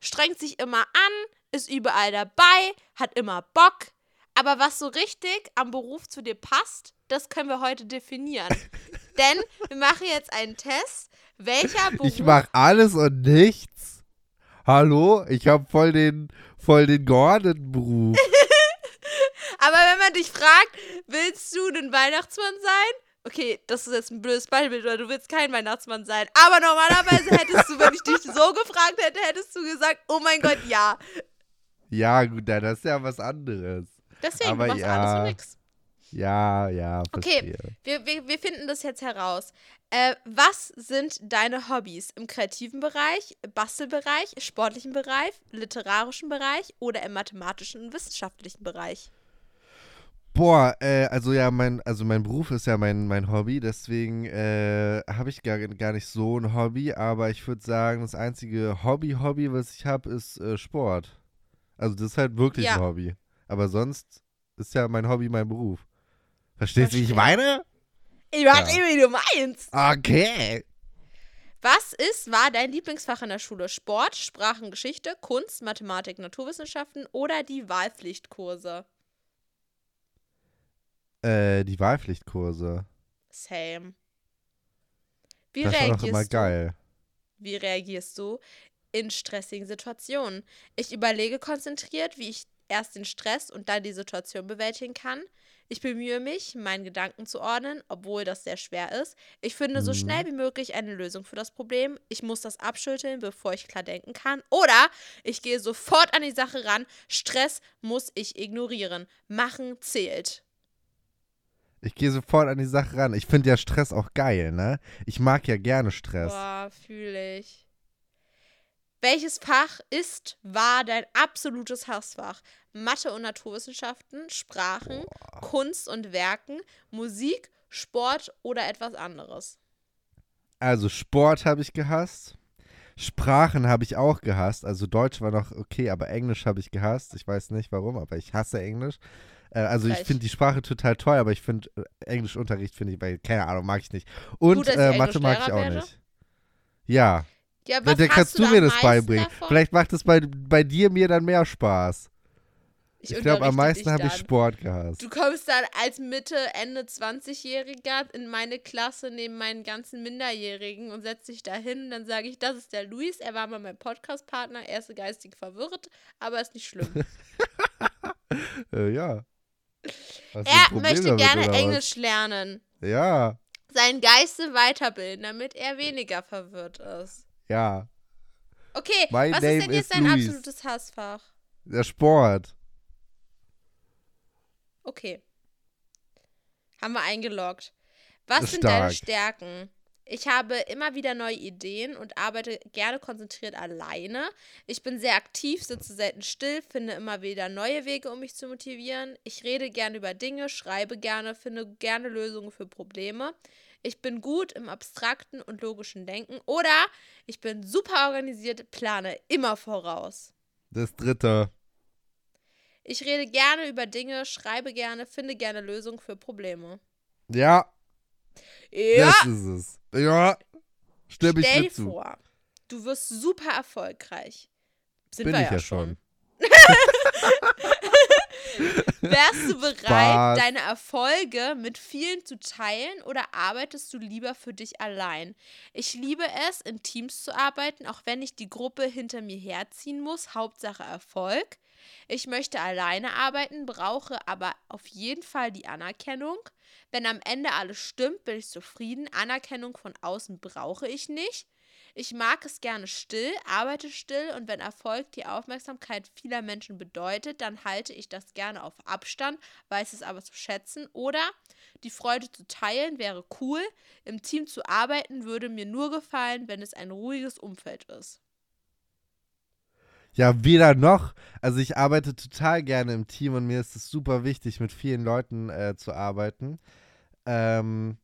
strengt sich immer an, ist überall dabei, hat immer Bock, Aber was so richtig am Beruf zu dir passt, das können wir heute definieren. <laughs> Denn wir machen jetzt einen Test, welcher Beruf. Ich mach alles und nichts. Hallo? Ich hab voll den, voll den geordneten Beruf. <laughs> Aber wenn man dich fragt, willst du ein Weihnachtsmann sein? Okay, das ist jetzt ein blödes Beispiel, weil du willst kein Weihnachtsmann sein. Aber normalerweise hättest du, wenn ich dich so gefragt hätte, hättest du gesagt, oh mein Gott, ja. Ja, gut, dann das ist ja was anderes. Deswegen, Aber du machst ja, alles und nix. Ja, ja, Okay, verstehe. wir, wir, wir finden das jetzt heraus. Äh, was sind deine Hobbys im kreativen Bereich, Bastelbereich, sportlichen Bereich, literarischen Bereich oder im mathematischen und wissenschaftlichen Bereich? Boah, äh, also ja, mein, also mein Beruf ist ja mein, mein Hobby, deswegen äh, habe ich gar, gar nicht so ein Hobby, aber ich würde sagen, das einzige Hobby-Hobby, was ich habe, ist äh, Sport. Also das ist halt wirklich Ja. ein Hobby. Aber sonst ist ja mein Hobby mein Beruf. Verstehst du, wie ich meine? Ich weiß nicht, wie du meinst. Okay. Was ist, war dein Lieblingsfach in der Schule? Sport, Sprachen, Geschichte, Kunst, Mathematik, Naturwissenschaften oder die Wahlpflichtkurse? Äh, die Wahlpflichtkurse. Same. Wie das war reagierst doch immer du? geil. Wie reagierst du in stressigen Situationen? Ich überlege konzentriert, wie ich erst den Stress und dann die Situation bewältigen kann. Ich bemühe mich, meinen Gedanken zu ordnen, obwohl das sehr schwer ist. Ich finde so Mhm. schnell wie möglich eine Lösung für das Problem. Ich muss das abschütteln, bevor ich klar denken kann. Oder ich gehe sofort an die Sache ran. Stress muss ich ignorieren. Machen zählt. Ich gehe sofort an die Sache ran. Ich finde ja Stress auch geil, ne? Ich mag ja gerne Stress. Boah, fühle ich. Welches Fach ist, war dein absolutes Hassfach? Mathe und Naturwissenschaften, Sprachen, Kunst und Werken, Musik, Sport oder etwas anderes? Also Sport habe ich gehasst. Sprachen habe ich auch gehasst. Also Deutsch war noch okay, aber Englisch habe ich gehasst. Ich weiß nicht warum, aber ich hasse Englisch. Äh, also ich finde die Sprache total toll, aber ich finde äh, Englischunterricht finde ich, weil keine Ahnung, mag ich nicht. Und ich äh, Mathe mag ich auch wäre. nicht. Ja, Ja, dann dann kannst du da mir das beibringen. davon? Vielleicht macht es bei, bei dir mir dann mehr Spaß. Ich, glaube, am meisten habe ich. Sport gehasst. Du kommst dann als Mitte, Ende 20-Jähriger in meine Klasse neben meinen ganzen Minderjährigen und setzt dich da hin. Dann sage ich, das ist der Luis, er war mal mein Podcast-Partner, er ist geistig verwirrt, aber ist nicht schlimm. <laughs> Äh, ja. Er möchte damit, gerne? Englisch lernen, Ja, seinen Geiste weiterbilden, damit er weniger verwirrt ist. ja. Okay, My was ist denn jetzt dein Luis. absolutes Hassfach? Der Sport. Okay. Haben wir eingeloggt. Was sind deine Stark. Stärken? Ich habe immer wieder neue Ideen und arbeite gerne konzentriert alleine. Ich bin sehr aktiv, sitze selten still, finde immer wieder neue Wege, um mich zu motivieren. Ich rede gerne über Dinge, schreibe gerne, finde gerne Lösungen für Probleme. Ich bin gut im abstrakten und logischen Denken. Oder ich bin super organisiert, plane immer voraus. Das dritte. Ich rede gerne über Dinge, schreibe gerne, finde gerne Lösungen für Probleme. Ja, Ja, das ist es. Ja, stimme ich stell dir zu. vor, du wirst super erfolgreich. Sind Bin wir ich ja schon. <laughs> Wärst du bereit, Spaß. deine Erfolge mit vielen zu teilen oder arbeitest du lieber für dich allein? Ich liebe es, in Teams zu arbeiten, auch wenn ich die Gruppe hinter mir herziehen muss. Hauptsache Erfolg. Ich möchte alleine arbeiten, brauche aber auf jeden Fall die Anerkennung. Wenn am Ende alles stimmt, bin ich zufrieden. Anerkennung von außen brauche ich nicht. Ich mag es gerne still, arbeite still und wenn Erfolg die Aufmerksamkeit vieler Menschen bedeutet, dann halte ich das gerne auf Abstand, weiß es aber zu schätzen. Oder die Freude zu teilen wäre cool. Im Team zu arbeiten würde mir nur gefallen, wenn es ein ruhiges Umfeld ist. Ja, weder noch. Also ich arbeite total gerne im Team und mir ist es super wichtig, mit vielen Leuten äh, zu arbeiten. Ähm,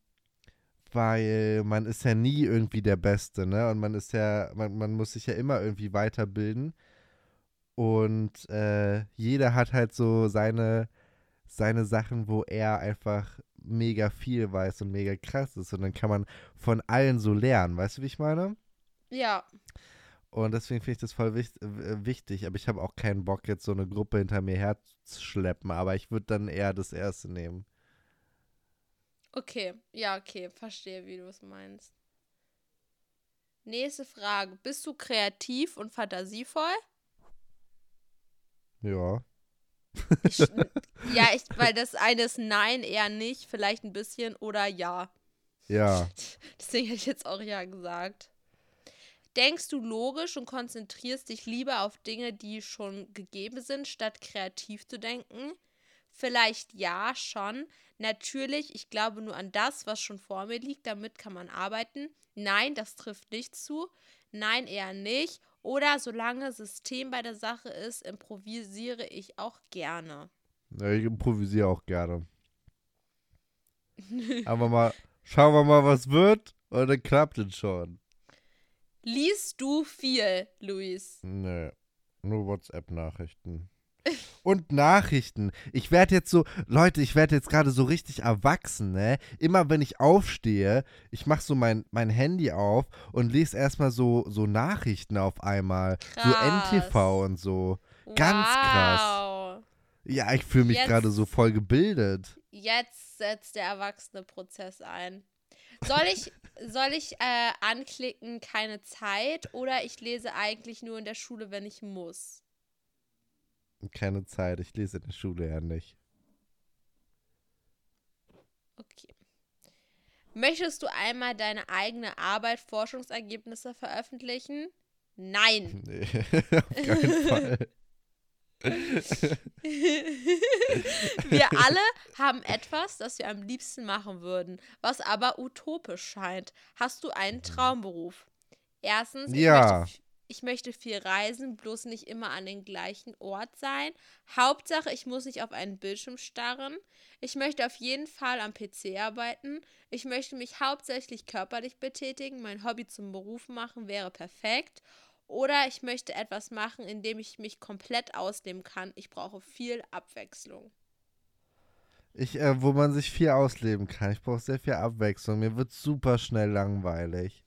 weil man ist ja nie irgendwie der Beste, ne? Und man ist ja, man, man muss sich ja immer irgendwie weiterbilden. Und äh, jeder hat halt so seine, seine Sachen, wo er einfach mega viel weiß und mega krass ist. Und dann kann man von allen so lernen. Weißt du, wie ich meine? Ja, Und deswegen finde ich das voll äh, wichtig. Aber ich habe auch keinen Bock, jetzt so eine Gruppe hinter mir herzuschleppen. Aber ich würde dann eher das erste nehmen. Okay, ja, okay, verstehe, wie du es meinst. Nächste Frage. Bist du kreativ und fantasievoll? Ja. Ich, <laughs> ja, ich, weil das eine ist Nein, eher nicht, vielleicht ein bisschen oder ja. Ja. <laughs> Deswegen hätte ich jetzt auch ja gesagt. Denkst du logisch und konzentrierst dich lieber auf Dinge, die schon gegeben sind, statt kreativ zu denken? Vielleicht ja, schon. Natürlich, ich glaube nur an das, was schon vor mir liegt, damit kann man arbeiten. Nein, das trifft nicht zu. Nein, eher nicht. Oder solange System bei der Sache ist, improvisiere ich auch gerne. ja ich improvisiere auch gerne. <laughs> Aber mal, schauen wir mal, was wird. Und dann klappt es schon. Liest du viel, Luis? Nee, nur WhatsApp-Nachrichten. <laughs> Und Nachrichten. Ich werde jetzt so, Leute, ich werde jetzt gerade so richtig erwachsen, ne? Immer wenn ich aufstehe, ich mache so mein, mein Handy auf und lese erstmal so, so Nachrichten auf einmal. So Krass. NTV und so. Ganz krass. wow. Ja, ich fühle mich gerade so voll gebildet. Jetzt setzt der erwachsene Prozess ein. Soll ich, soll ich äh, anklicken, keine Zeit oder ich lese eigentlich nur in der Schule, wenn ich muss? Keine Zeit, ich lese in der Schule ja nicht. Okay. Möchtest du einmal deine eigene Arbeit, Forschungsergebnisse veröffentlichen? Nein. <laughs> Nee, <laughs> auf keinen Fall. <laughs> wir alle haben etwas, das wir am liebsten machen würden, was aber utopisch scheint. Hast du einen Traumberuf? Erstens, ich, Ja. möchte, ich möchte viel reisen, bloß nicht immer an den gleichen Ort sein. Hauptsache, ich muss nicht auf einen Bildschirm starren. Ich möchte auf jeden Fall am PC arbeiten. Ich möchte mich hauptsächlich körperlich betätigen. Mein Hobby zum Beruf machen wäre perfekt. Oder ich möchte etwas machen, in dem ich mich komplett ausleben kann. Ich brauche viel Abwechslung. Ich, äh, wo man sich viel ausleben kann. Ich brauche sehr viel Abwechslung. Mir wird super schnell langweilig.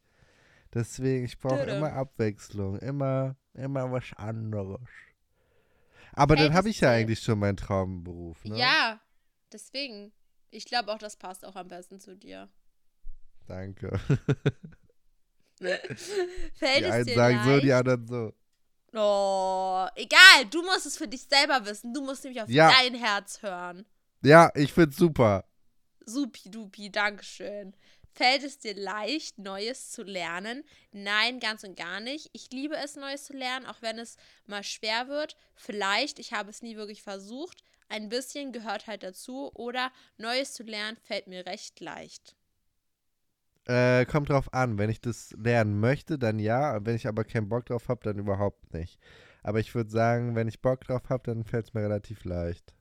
Deswegen, ich brauche immer Abwechslung. Immer, immer was anderes. Aber dann Hättest habe ich ja eigentlich schon meinen Traumberuf, ne? Ja, deswegen. Ich glaube auch, das passt auch am besten zu dir. Danke. <laughs> <laughs> Fällt Die einen sagen leicht? so, die anderen so. Oh, egal, du musst es für dich selber wissen. Du musst nämlich auf Ja. dein Herz hören. Ja, ich find's super. Supi-dupi, Dankeschön. Fällt es dir leicht, Neues zu lernen? Nein, ganz und gar nicht. Ich liebe es, Neues zu lernen, auch wenn es mal schwer wird. Vielleicht, ich habe es nie wirklich versucht. Ein bisschen gehört halt dazu. Oder Neues zu lernen fällt mir recht leicht. Äh, kommt drauf an. Wenn ich das lernen möchte, dann ja. Wenn ich aber keinen Bock drauf habe, dann überhaupt nicht. Aber ich würde sagen, wenn ich Bock drauf habe, dann fällt es mir relativ leicht.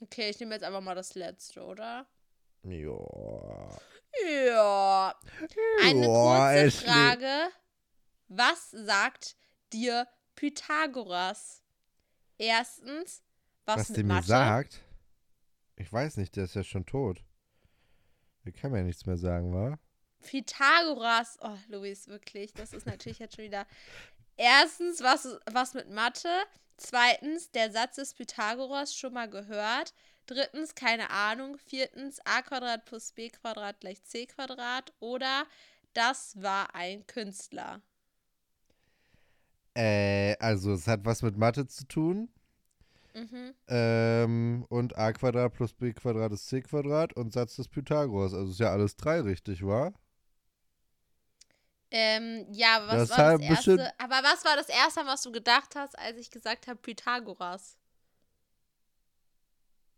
Okay, ich nehme jetzt einfach mal das letzte, oder? Ja. Ja. Eine kurze Ashley. Frage. Was sagt dir Pythagoras? Erstens, was, Was mit der mir Mathe? sagt? Ich weiß nicht, der ist ja schon tot. Der kann mir ja nichts mehr sagen, wa? Pythagoras. Oh, Luis, wirklich. Das ist natürlich jetzt schon wieder. Erstens, was, was mit Mathe? Zweitens, der Satz des Pythagoras schon mal gehört. Drittens, keine Ahnung. Viertens, a Quadrat plus b Quadrat gleich c Quadrat. Oder das war ein Künstler. Äh, also es hat was mit Mathe zu tun. Mhm. Ähm, und a Quadrat plus b Quadrat ist c Quadrat und Satz des Pythagoras. Also ist ja alles drei richtig, wa? Ähm, ja, aber was Das war das erste? Aber was war das erste, was du gedacht hast, als ich gesagt habe Pythagoras?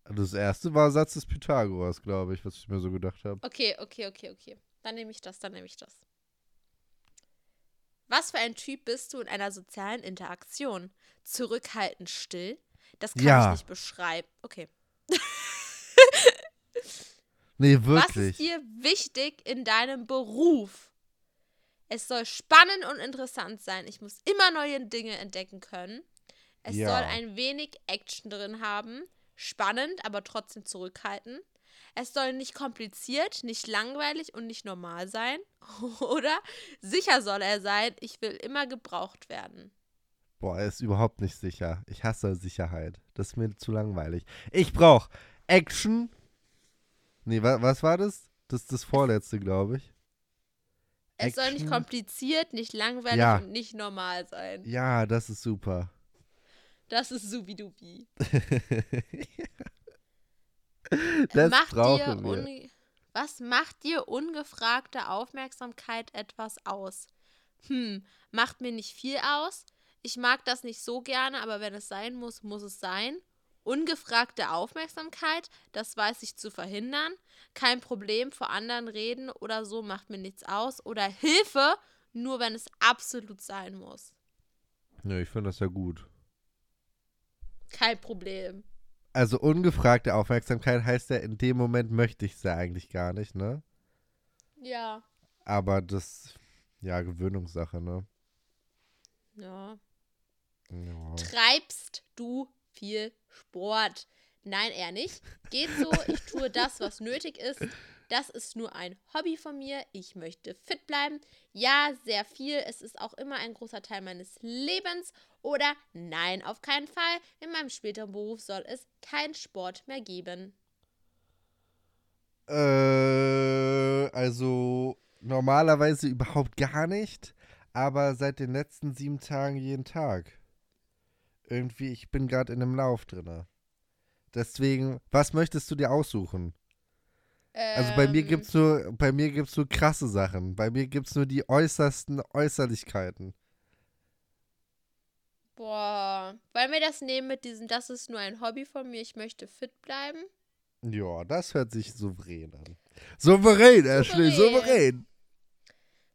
Das erste war Satz des Pythagoras, glaube ich, was ich mir so gedacht habe. Okay, okay, okay, okay. Dann nehme ich das, dann nehme ich das. Was für ein Typ bist du in einer sozialen Interaktion? Zurückhaltend still? Das kann Ja. ich nicht beschreiben. Okay. Nee, Was ist wirklich. dir wichtig in deinem Beruf? Es soll spannend und interessant sein. Ich muss immer neue Dinge entdecken können. Es Ja. soll ein wenig Action drin haben. Spannend, aber trotzdem zurückhaltend. Es soll nicht kompliziert, nicht langweilig und nicht normal sein. <laughs> Oder sicher soll er sein, ich will immer gebraucht werden. Boah, er ist überhaupt nicht sicher. Ich hasse Sicherheit. Das ist mir zu langweilig. Ich brauch Action. Nee, wa was war das? Das ist das vorletzte, glaube ich. Es soll nicht Action. kompliziert, nicht langweilig Ja. und nicht normal sein. Ja, das ist super. Das ist subidubi. <laughs> Das macht brauchen wir. Was macht dir ungefragte Aufmerksamkeit etwas aus? Hm, macht mir nicht viel aus. Ich mag das nicht so gerne, aber wenn es sein muss, muss es sein. Ungefragte Aufmerksamkeit, das weiß ich zu verhindern. Kein Problem vor anderen reden oder so macht mir nichts aus. Oder Hilfe, nur wenn es absolut sein muss. Nö, ich finde das ja gut. Kein Problem. Also ungefragte Aufmerksamkeit heißt ja, in dem Moment möchte ich es ja eigentlich gar nicht, ne? Ja. Aber das, ja, Gewöhnungssache, ne? Ja. Ja. Treibst du viel Sport? Nein, eher nicht. Geht so, ich tue das, was nötig ist. Das ist nur ein Hobby von mir. Ich möchte fit bleiben. Ja, sehr viel. Es ist auch immer ein großer Teil meines Lebens. Oder nein, auf keinen Fall. In meinem späteren Beruf soll es keinen Sport mehr geben. Äh, also normalerweise überhaupt gar nicht, aber seit den letzten sieben Tagen jeden Tag. Irgendwie, ich bin gerade in einem Lauf drinne. Deswegen, was möchtest du dir aussuchen? Also bei mir Ähm, gibt's nur, bei mir gibt's nur krasse Sachen. Bei mir gibt's nur die äußersten Äußerlichkeiten. Boah. Wollen wir das nehmen mit diesem, das ist nur ein Hobby von mir, ich möchte fit bleiben? Ja, das hört sich souverän an. Souverän, Ashley, Souverän.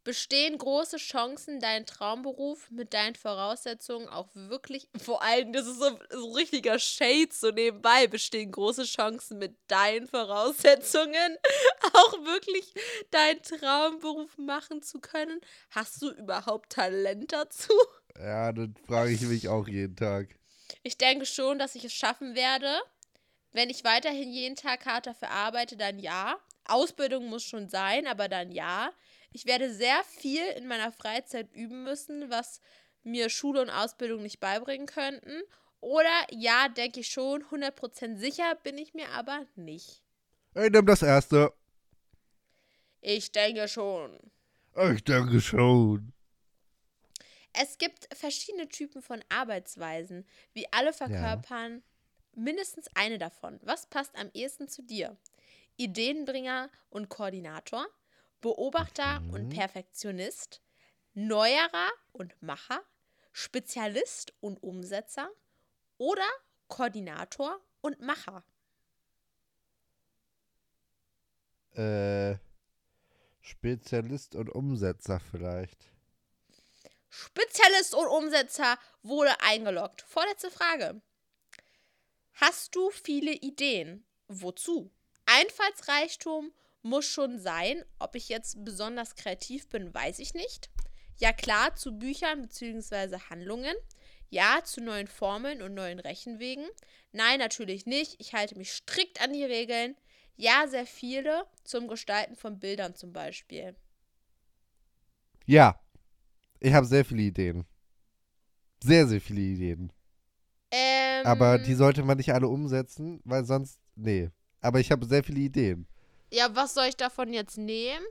Bestehen große Chancen, deinen Traumberuf mit deinen Voraussetzungen auch wirklich, vor allem, das ist so, so richtiger Shade so nebenbei, bestehen große Chancen mit deinen Voraussetzungen <laughs> auch wirklich deinen Traumberuf machen zu können? Hast du überhaupt Talent dazu? Ja, das frage ich mich auch jeden Tag. Ich denke schon, dass ich es schaffen werde. Wenn ich weiterhin jeden Tag hart dafür arbeite, dann ja. Ausbildung muss schon sein, aber dann ja. Ich werde sehr viel in meiner Freizeit üben müssen, was mir Schule und Ausbildung nicht beibringen könnten. Oder ja, denke ich schon, 100% sicher bin ich mir aber nicht. Ich nehme das erste. Ich denke schon. Ich denke schon. Es gibt verschiedene Typen von Arbeitsweisen. Wir alle verkörpern mindestens eine davon. Was passt am ehesten zu dir? Ideenbringer und Koordinator, Beobachter und Perfektionist, Neuerer und Macher, Spezialist und Umsetzer oder Koordinator und Macher. Äh, Spezialist und Umsetzer vielleicht. Spezialist und Umsetzer wurde eingeloggt. Vorletzte Frage. Hast du viele Ideen? Wozu? Einfallsreichtum muss schon sein. Ob ich jetzt besonders kreativ bin, weiß ich nicht. Ja klar, zu Büchern bzw. Handlungen. Ja, zu neuen Formeln und neuen Rechenwegen. Nein, natürlich nicht. Ich halte mich strikt an die Regeln. Ja, sehr viele zum Gestalten von Bildern zum Beispiel. Ja, ich habe sehr viele Ideen. Sehr, sehr viele Ideen. Ähm, Aber die sollte man nicht alle umsetzen, weil sonst, nee. Aber ich habe sehr viele Ideen. Ja, was soll ich davon jetzt nehmen?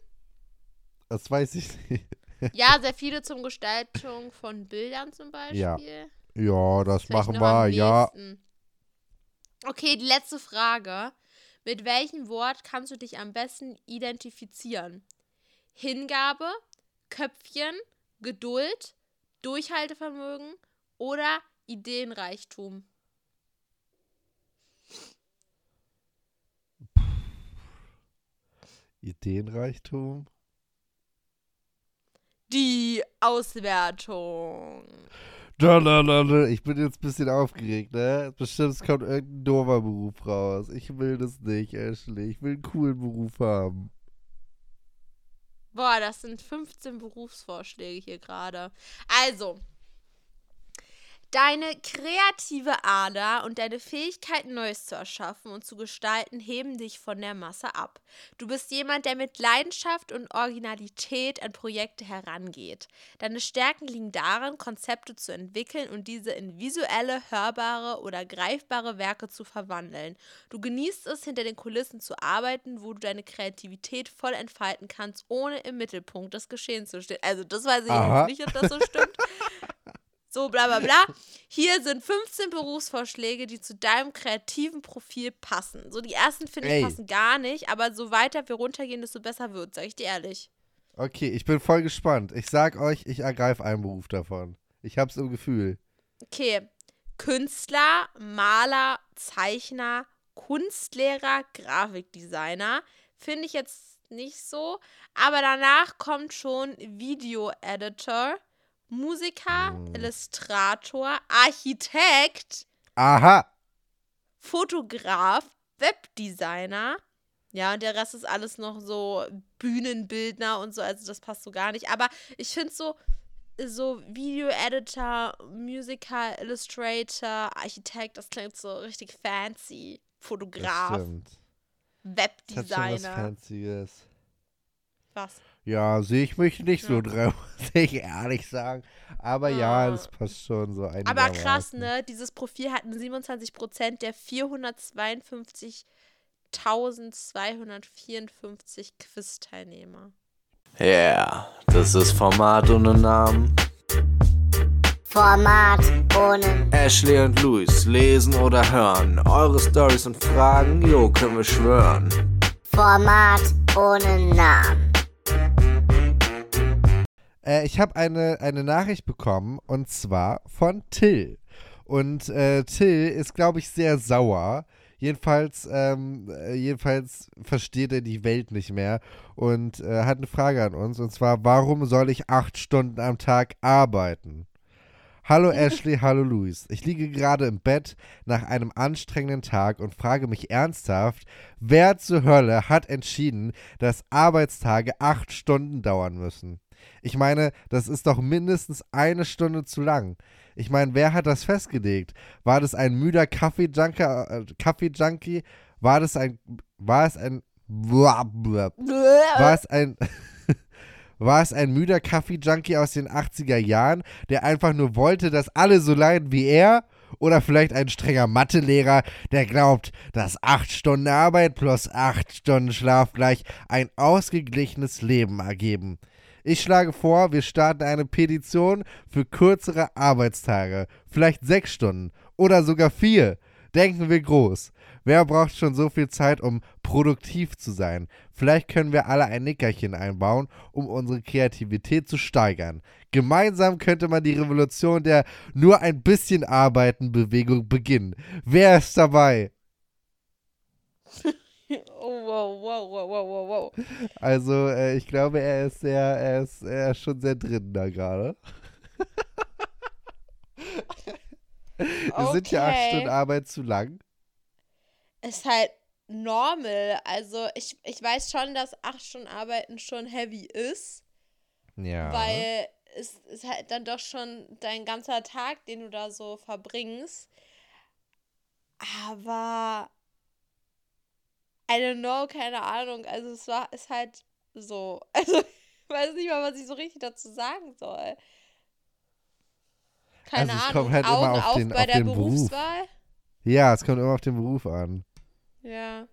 Das weiß ich <laughs> nicht. Ja, sehr viele zum Gestaltung von Bildern zum Beispiel. Ja, Ja, das Vielleicht machen wir, ja. Okay, die letzte Frage. Mit welchem Wort kannst du dich am besten identifizieren? Hingabe, Köpfchen, Geduld, Durchhaltevermögen oder Ideenreichtum? Ideenreichtum. Die Auswertung. Da, da, da, da. Ich bin jetzt ein bisschen aufgeregt, ne? Bestimmt es kommt irgendein doofer Beruf raus. Ich will das nicht, Ashley. Ich will einen coolen Beruf haben. Boah, das sind 15 Berufsvorschläge hier gerade. Also, Deine kreative Ader und deine Fähigkeit, Neues zu erschaffen und zu gestalten, heben dich von der Masse ab. Du bist jemand, der mit Leidenschaft und Originalität an Projekte herangeht. Deine Stärken liegen darin, Konzepte zu entwickeln und diese in visuelle, hörbare oder greifbare Werke zu verwandeln. Du genießt es, hinter den Kulissen zu arbeiten, wo du deine Kreativität voll entfalten kannst, ohne im Mittelpunkt des Geschehens zu stehen. Also, das weiß ich Aha. nicht, ob das so stimmt. <laughs> So, bla bla bla. Hier sind 15 Berufsvorschläge, die zu deinem kreativen Profil passen. So, die ersten finde ich passen gar nicht, aber so weiter wir runtergehen, desto besser wird, sag ich dir ehrlich. Okay, ich bin voll gespannt. Ich sag euch, ich ergreife einen Beruf davon. Ich hab's im Gefühl. Okay. Künstler, Maler, Zeichner, Kunstlehrer, Grafikdesigner. Finde ich jetzt nicht so. Aber danach kommt schon Video-Editor, Musiker, Mm. Illustrator, Architekt, Aha! Fotograf, Webdesigner. Ja, und der Rest ist alles noch so Bühnenbildner und so, also das passt so gar nicht. Aber ich finde so, so Video-Editor, Musiker, Illustrator, Architekt, das klingt so richtig fancy. Das Fotograf, stimmt. Das hat schon was Webdesigner. Fancyes. Was? Ja, sehe ich mich nicht so Ja. drin, <laughs> muss ich ehrlich sagen. Aber ja, Ah. das passt schon so Aber krass, ne? Dieses Profil hatten 27% der 452.254 Quiz-Teilnehmer. Yeah, das ist Format ohne Namen. Format ohne Ashley und Luis lesen oder hören. Eure Stories und Fragen, jo, können wir schwören. Format ohne Namen. Äh, ich habe eine, eine Nachricht bekommen und zwar von Till. Und äh, Till ist, glaube ich, sehr sauer. Jedenfalls, ähm, äh, jedenfalls versteht er die Welt nicht mehr und äh, hat eine Frage an uns. Und zwar, warum soll ich acht Stunden am Tag arbeiten? Hallo <laughs> Ashley, hallo Luis. Ich liege gerade im Bett nach einem anstrengenden Tag und frage mich ernsthaft, wer zur Hölle hat entschieden, dass Arbeitstage acht Stunden dauern müssen? Ich meine, das ist doch mindestens eine Stunde zu lang. Ich meine, wer hat das festgelegt? War das ein müder Kaffee-Junkie? Äh, Kaffee-Junkie? War das ein. War es ein. War es ein. <laughs> War es ein müder Kaffee-Junkie aus den 80er Jahren, der einfach nur wollte, dass alle so leiden wie er? Oder vielleicht ein strenger Mathelehrer, der glaubt, dass acht Stunden Arbeit plus acht Stunden Schlaf gleich ein ausgeglichenes Leben ergeben? Ich schlage vor, wir starten eine Petition für kürzere Arbeitstage. Vielleicht sechs Stunden oder sogar vier. Denken wir groß. Wer braucht schon so viel Zeit, um produktiv zu sein? Vielleicht können wir alle ein Nickerchen einbauen, um unsere Kreativität zu steigern. Gemeinsam könnte man die Revolution der nur ein bisschen arbeiten Bewegung beginnen. Wer ist dabei? <laughs> Oh, wow, wow, wow, wow, wow, wow. Also, äh, ich glaube, er ist sehr, er ist, er ist schon sehr drin da gerade. <laughs> Sind ja acht Okay. Stunden Arbeit zu lang? Ist halt normal. Also, ich, ich weiß schon, dass acht Stunden Arbeiten schon heavy ist. Ja. Weil es ist halt dann doch schon dein ganzer Tag, den du da so verbringst. Aber I don't know, keine Ahnung. Also es war ist halt so. <laughs> Also ich weiß nicht mal, was ich so richtig dazu sagen soll. Keine Also es Ahnung. kommt halt immer Augen auf auf den- bei auf der Beruf. Berufswahl. ja, es kommt immer auf den Beruf an. Ja.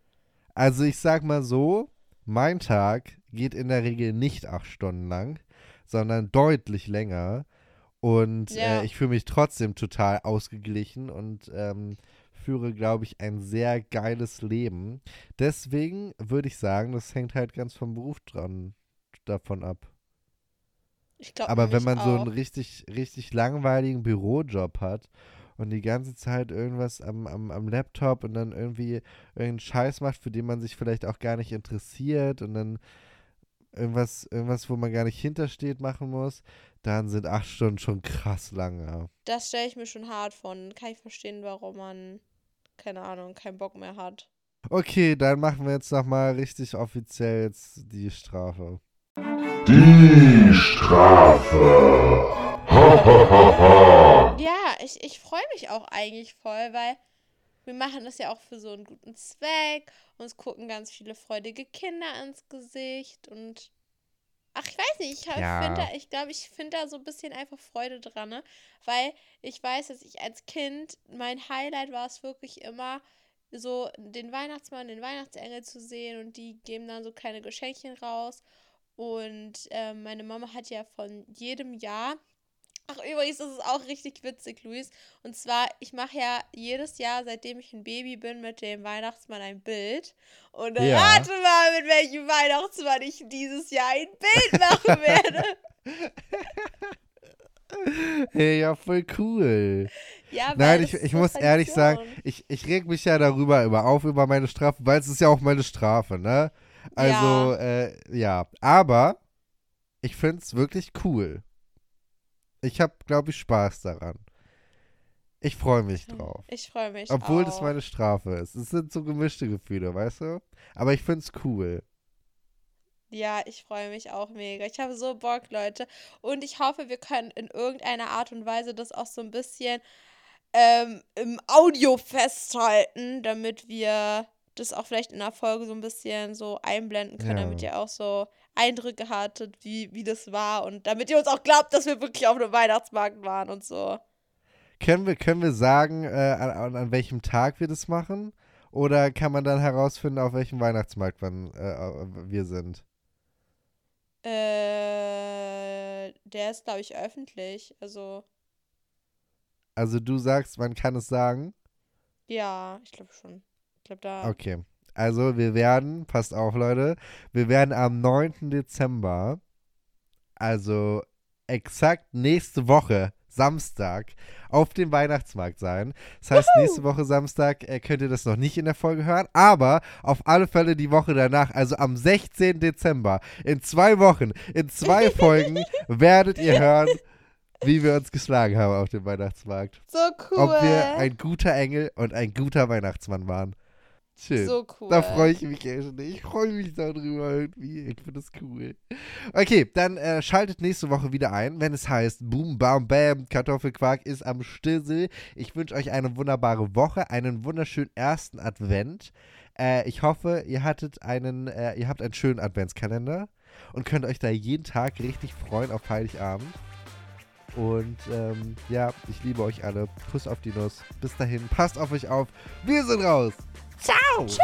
Also ich sag mal so, mein Tag geht in der Regel nicht acht Stunden lang, sondern deutlich länger. Und Ja. äh, ich fühle mich trotzdem total ausgeglichen und ähm, führe, glaube ich, ein sehr geiles Leben. Deswegen würde ich sagen, das hängt halt ganz vom Beruf dran davon ab. Ich glaube Aber wenn man so auch. einen richtig, richtig langweiligen Bürojob hat und die ganze Zeit irgendwas am, am, am Laptop und dann irgendwie irgendeinen Scheiß macht, für den man sich vielleicht auch gar nicht interessiert und dann irgendwas, irgendwas, wo man gar nicht hintersteht, machen muss, dann sind acht Stunden schon krass lange. Das stelle ich mir schon hart von. Kann ich verstehen, warum man, keine Ahnung, keinen Bock mehr hat. Okay, dann machen wir jetzt nochmal richtig offiziell jetzt die Strafe. Die Strafe. Ha, ha, ha, ha. Ja, ich, ich freue mich auch eigentlich voll, weil wir machen das ja auch für so einen guten Zweck. Uns gucken ganz viele freudige Kinder ins Gesicht und ach, ich weiß nicht, ich, Ja. finde, ich glaube, ich finde da so ein bisschen einfach Freude dran, ne? Weil ich weiß, dass ich als Kind, mein Highlight war es wirklich immer, so den Weihnachtsmann, den Weihnachtsengel zu sehen und die geben dann so kleine Geschenkchen raus. Und ähm, meine Mama hat ja von jedem Jahr. Ach, übrigens, das ist auch richtig witzig, Luis. Und zwar, ich mache ja jedes Jahr, seitdem ich ein Baby bin, mit dem Weihnachtsmann ein Bild. Und Ja. rate mal, mit welchem Weihnachtsmann ich dieses Jahr ein Bild machen werde. <laughs> <laughs> Hey, ja, voll cool. Ja, Nein, ich, ich muss ehrlich sagen, ich, ich reg mich ja darüber immer auf, über meine Strafe, weil es ist ja auch meine Strafe, ne? Also, Ja. äh, ja. Aber ich find's wirklich cool. Ich hab, glaube ich, Spaß daran. Ich freue mich drauf. Ich freue mich Obwohl auch. das meine Strafe ist. Es sind so gemischte Gefühle, weißt du? Aber ich find's cool. Ja, ich freue mich auch mega. Ich habe so Bock, Leute. Und ich hoffe, wir können in irgendeiner Art und Weise das auch so ein bisschen ähm, im Audio festhalten, damit wir das auch vielleicht in der Folge so ein bisschen so einblenden können, Ja. damit ihr auch so Eindrücke hattet, wie, wie das war und damit ihr uns auch glaubt, dass wir wirklich auf einem Weihnachtsmarkt waren und so. Können wir, können wir sagen, äh, an, an- welchem Tag wir das machen? Oder kann man dann herausfinden, auf welchem Weihnachtsmarkt man, äh, wir sind? Äh, der ist, glaube ich, öffentlich. Also, Also du sagst, man kann es sagen? ja, ich glaube schon. Ich glaube, da. Okay. Also wir werden, passt auf Leute, wir werden am 9. Dezember, also exakt nächste Woche, Samstag, auf dem Weihnachtsmarkt sein. Das heißt, nächste Woche Samstag äh, könnt ihr das noch nicht in der Folge hören, aber auf alle Fälle die Woche danach, also am 16. Dezember, in zwei Wochen, in zwei <laughs> Folgen, werdet ihr hören, wie wir uns geschlagen haben auf dem Weihnachtsmarkt. So cool. Ob wir ein guter Engel und ein guter Weihnachtsmann waren. Schön. So cool. Da freue ich mich echt. Ich freue mich darüber irgendwie. Ich finde das cool. Okay, dann äh, schaltet nächste Woche wieder ein, wenn es heißt Boom, Bam, Bam, Kartoffelquark ist am Stissel. Ich wünsche euch eine wunderbare Woche, einen wunderschönen ersten Advent. Äh, ich hoffe, ihr hattet einen, äh, ihr habt einen schönen Adventskalender und könnt euch da jeden Tag richtig freuen auf Heiligabend. Und ähm, ja, ich liebe euch alle. Kuss auf die Nuss. Bis dahin, passt auf euch auf. Wir sind raus. Ciao. Tschüss.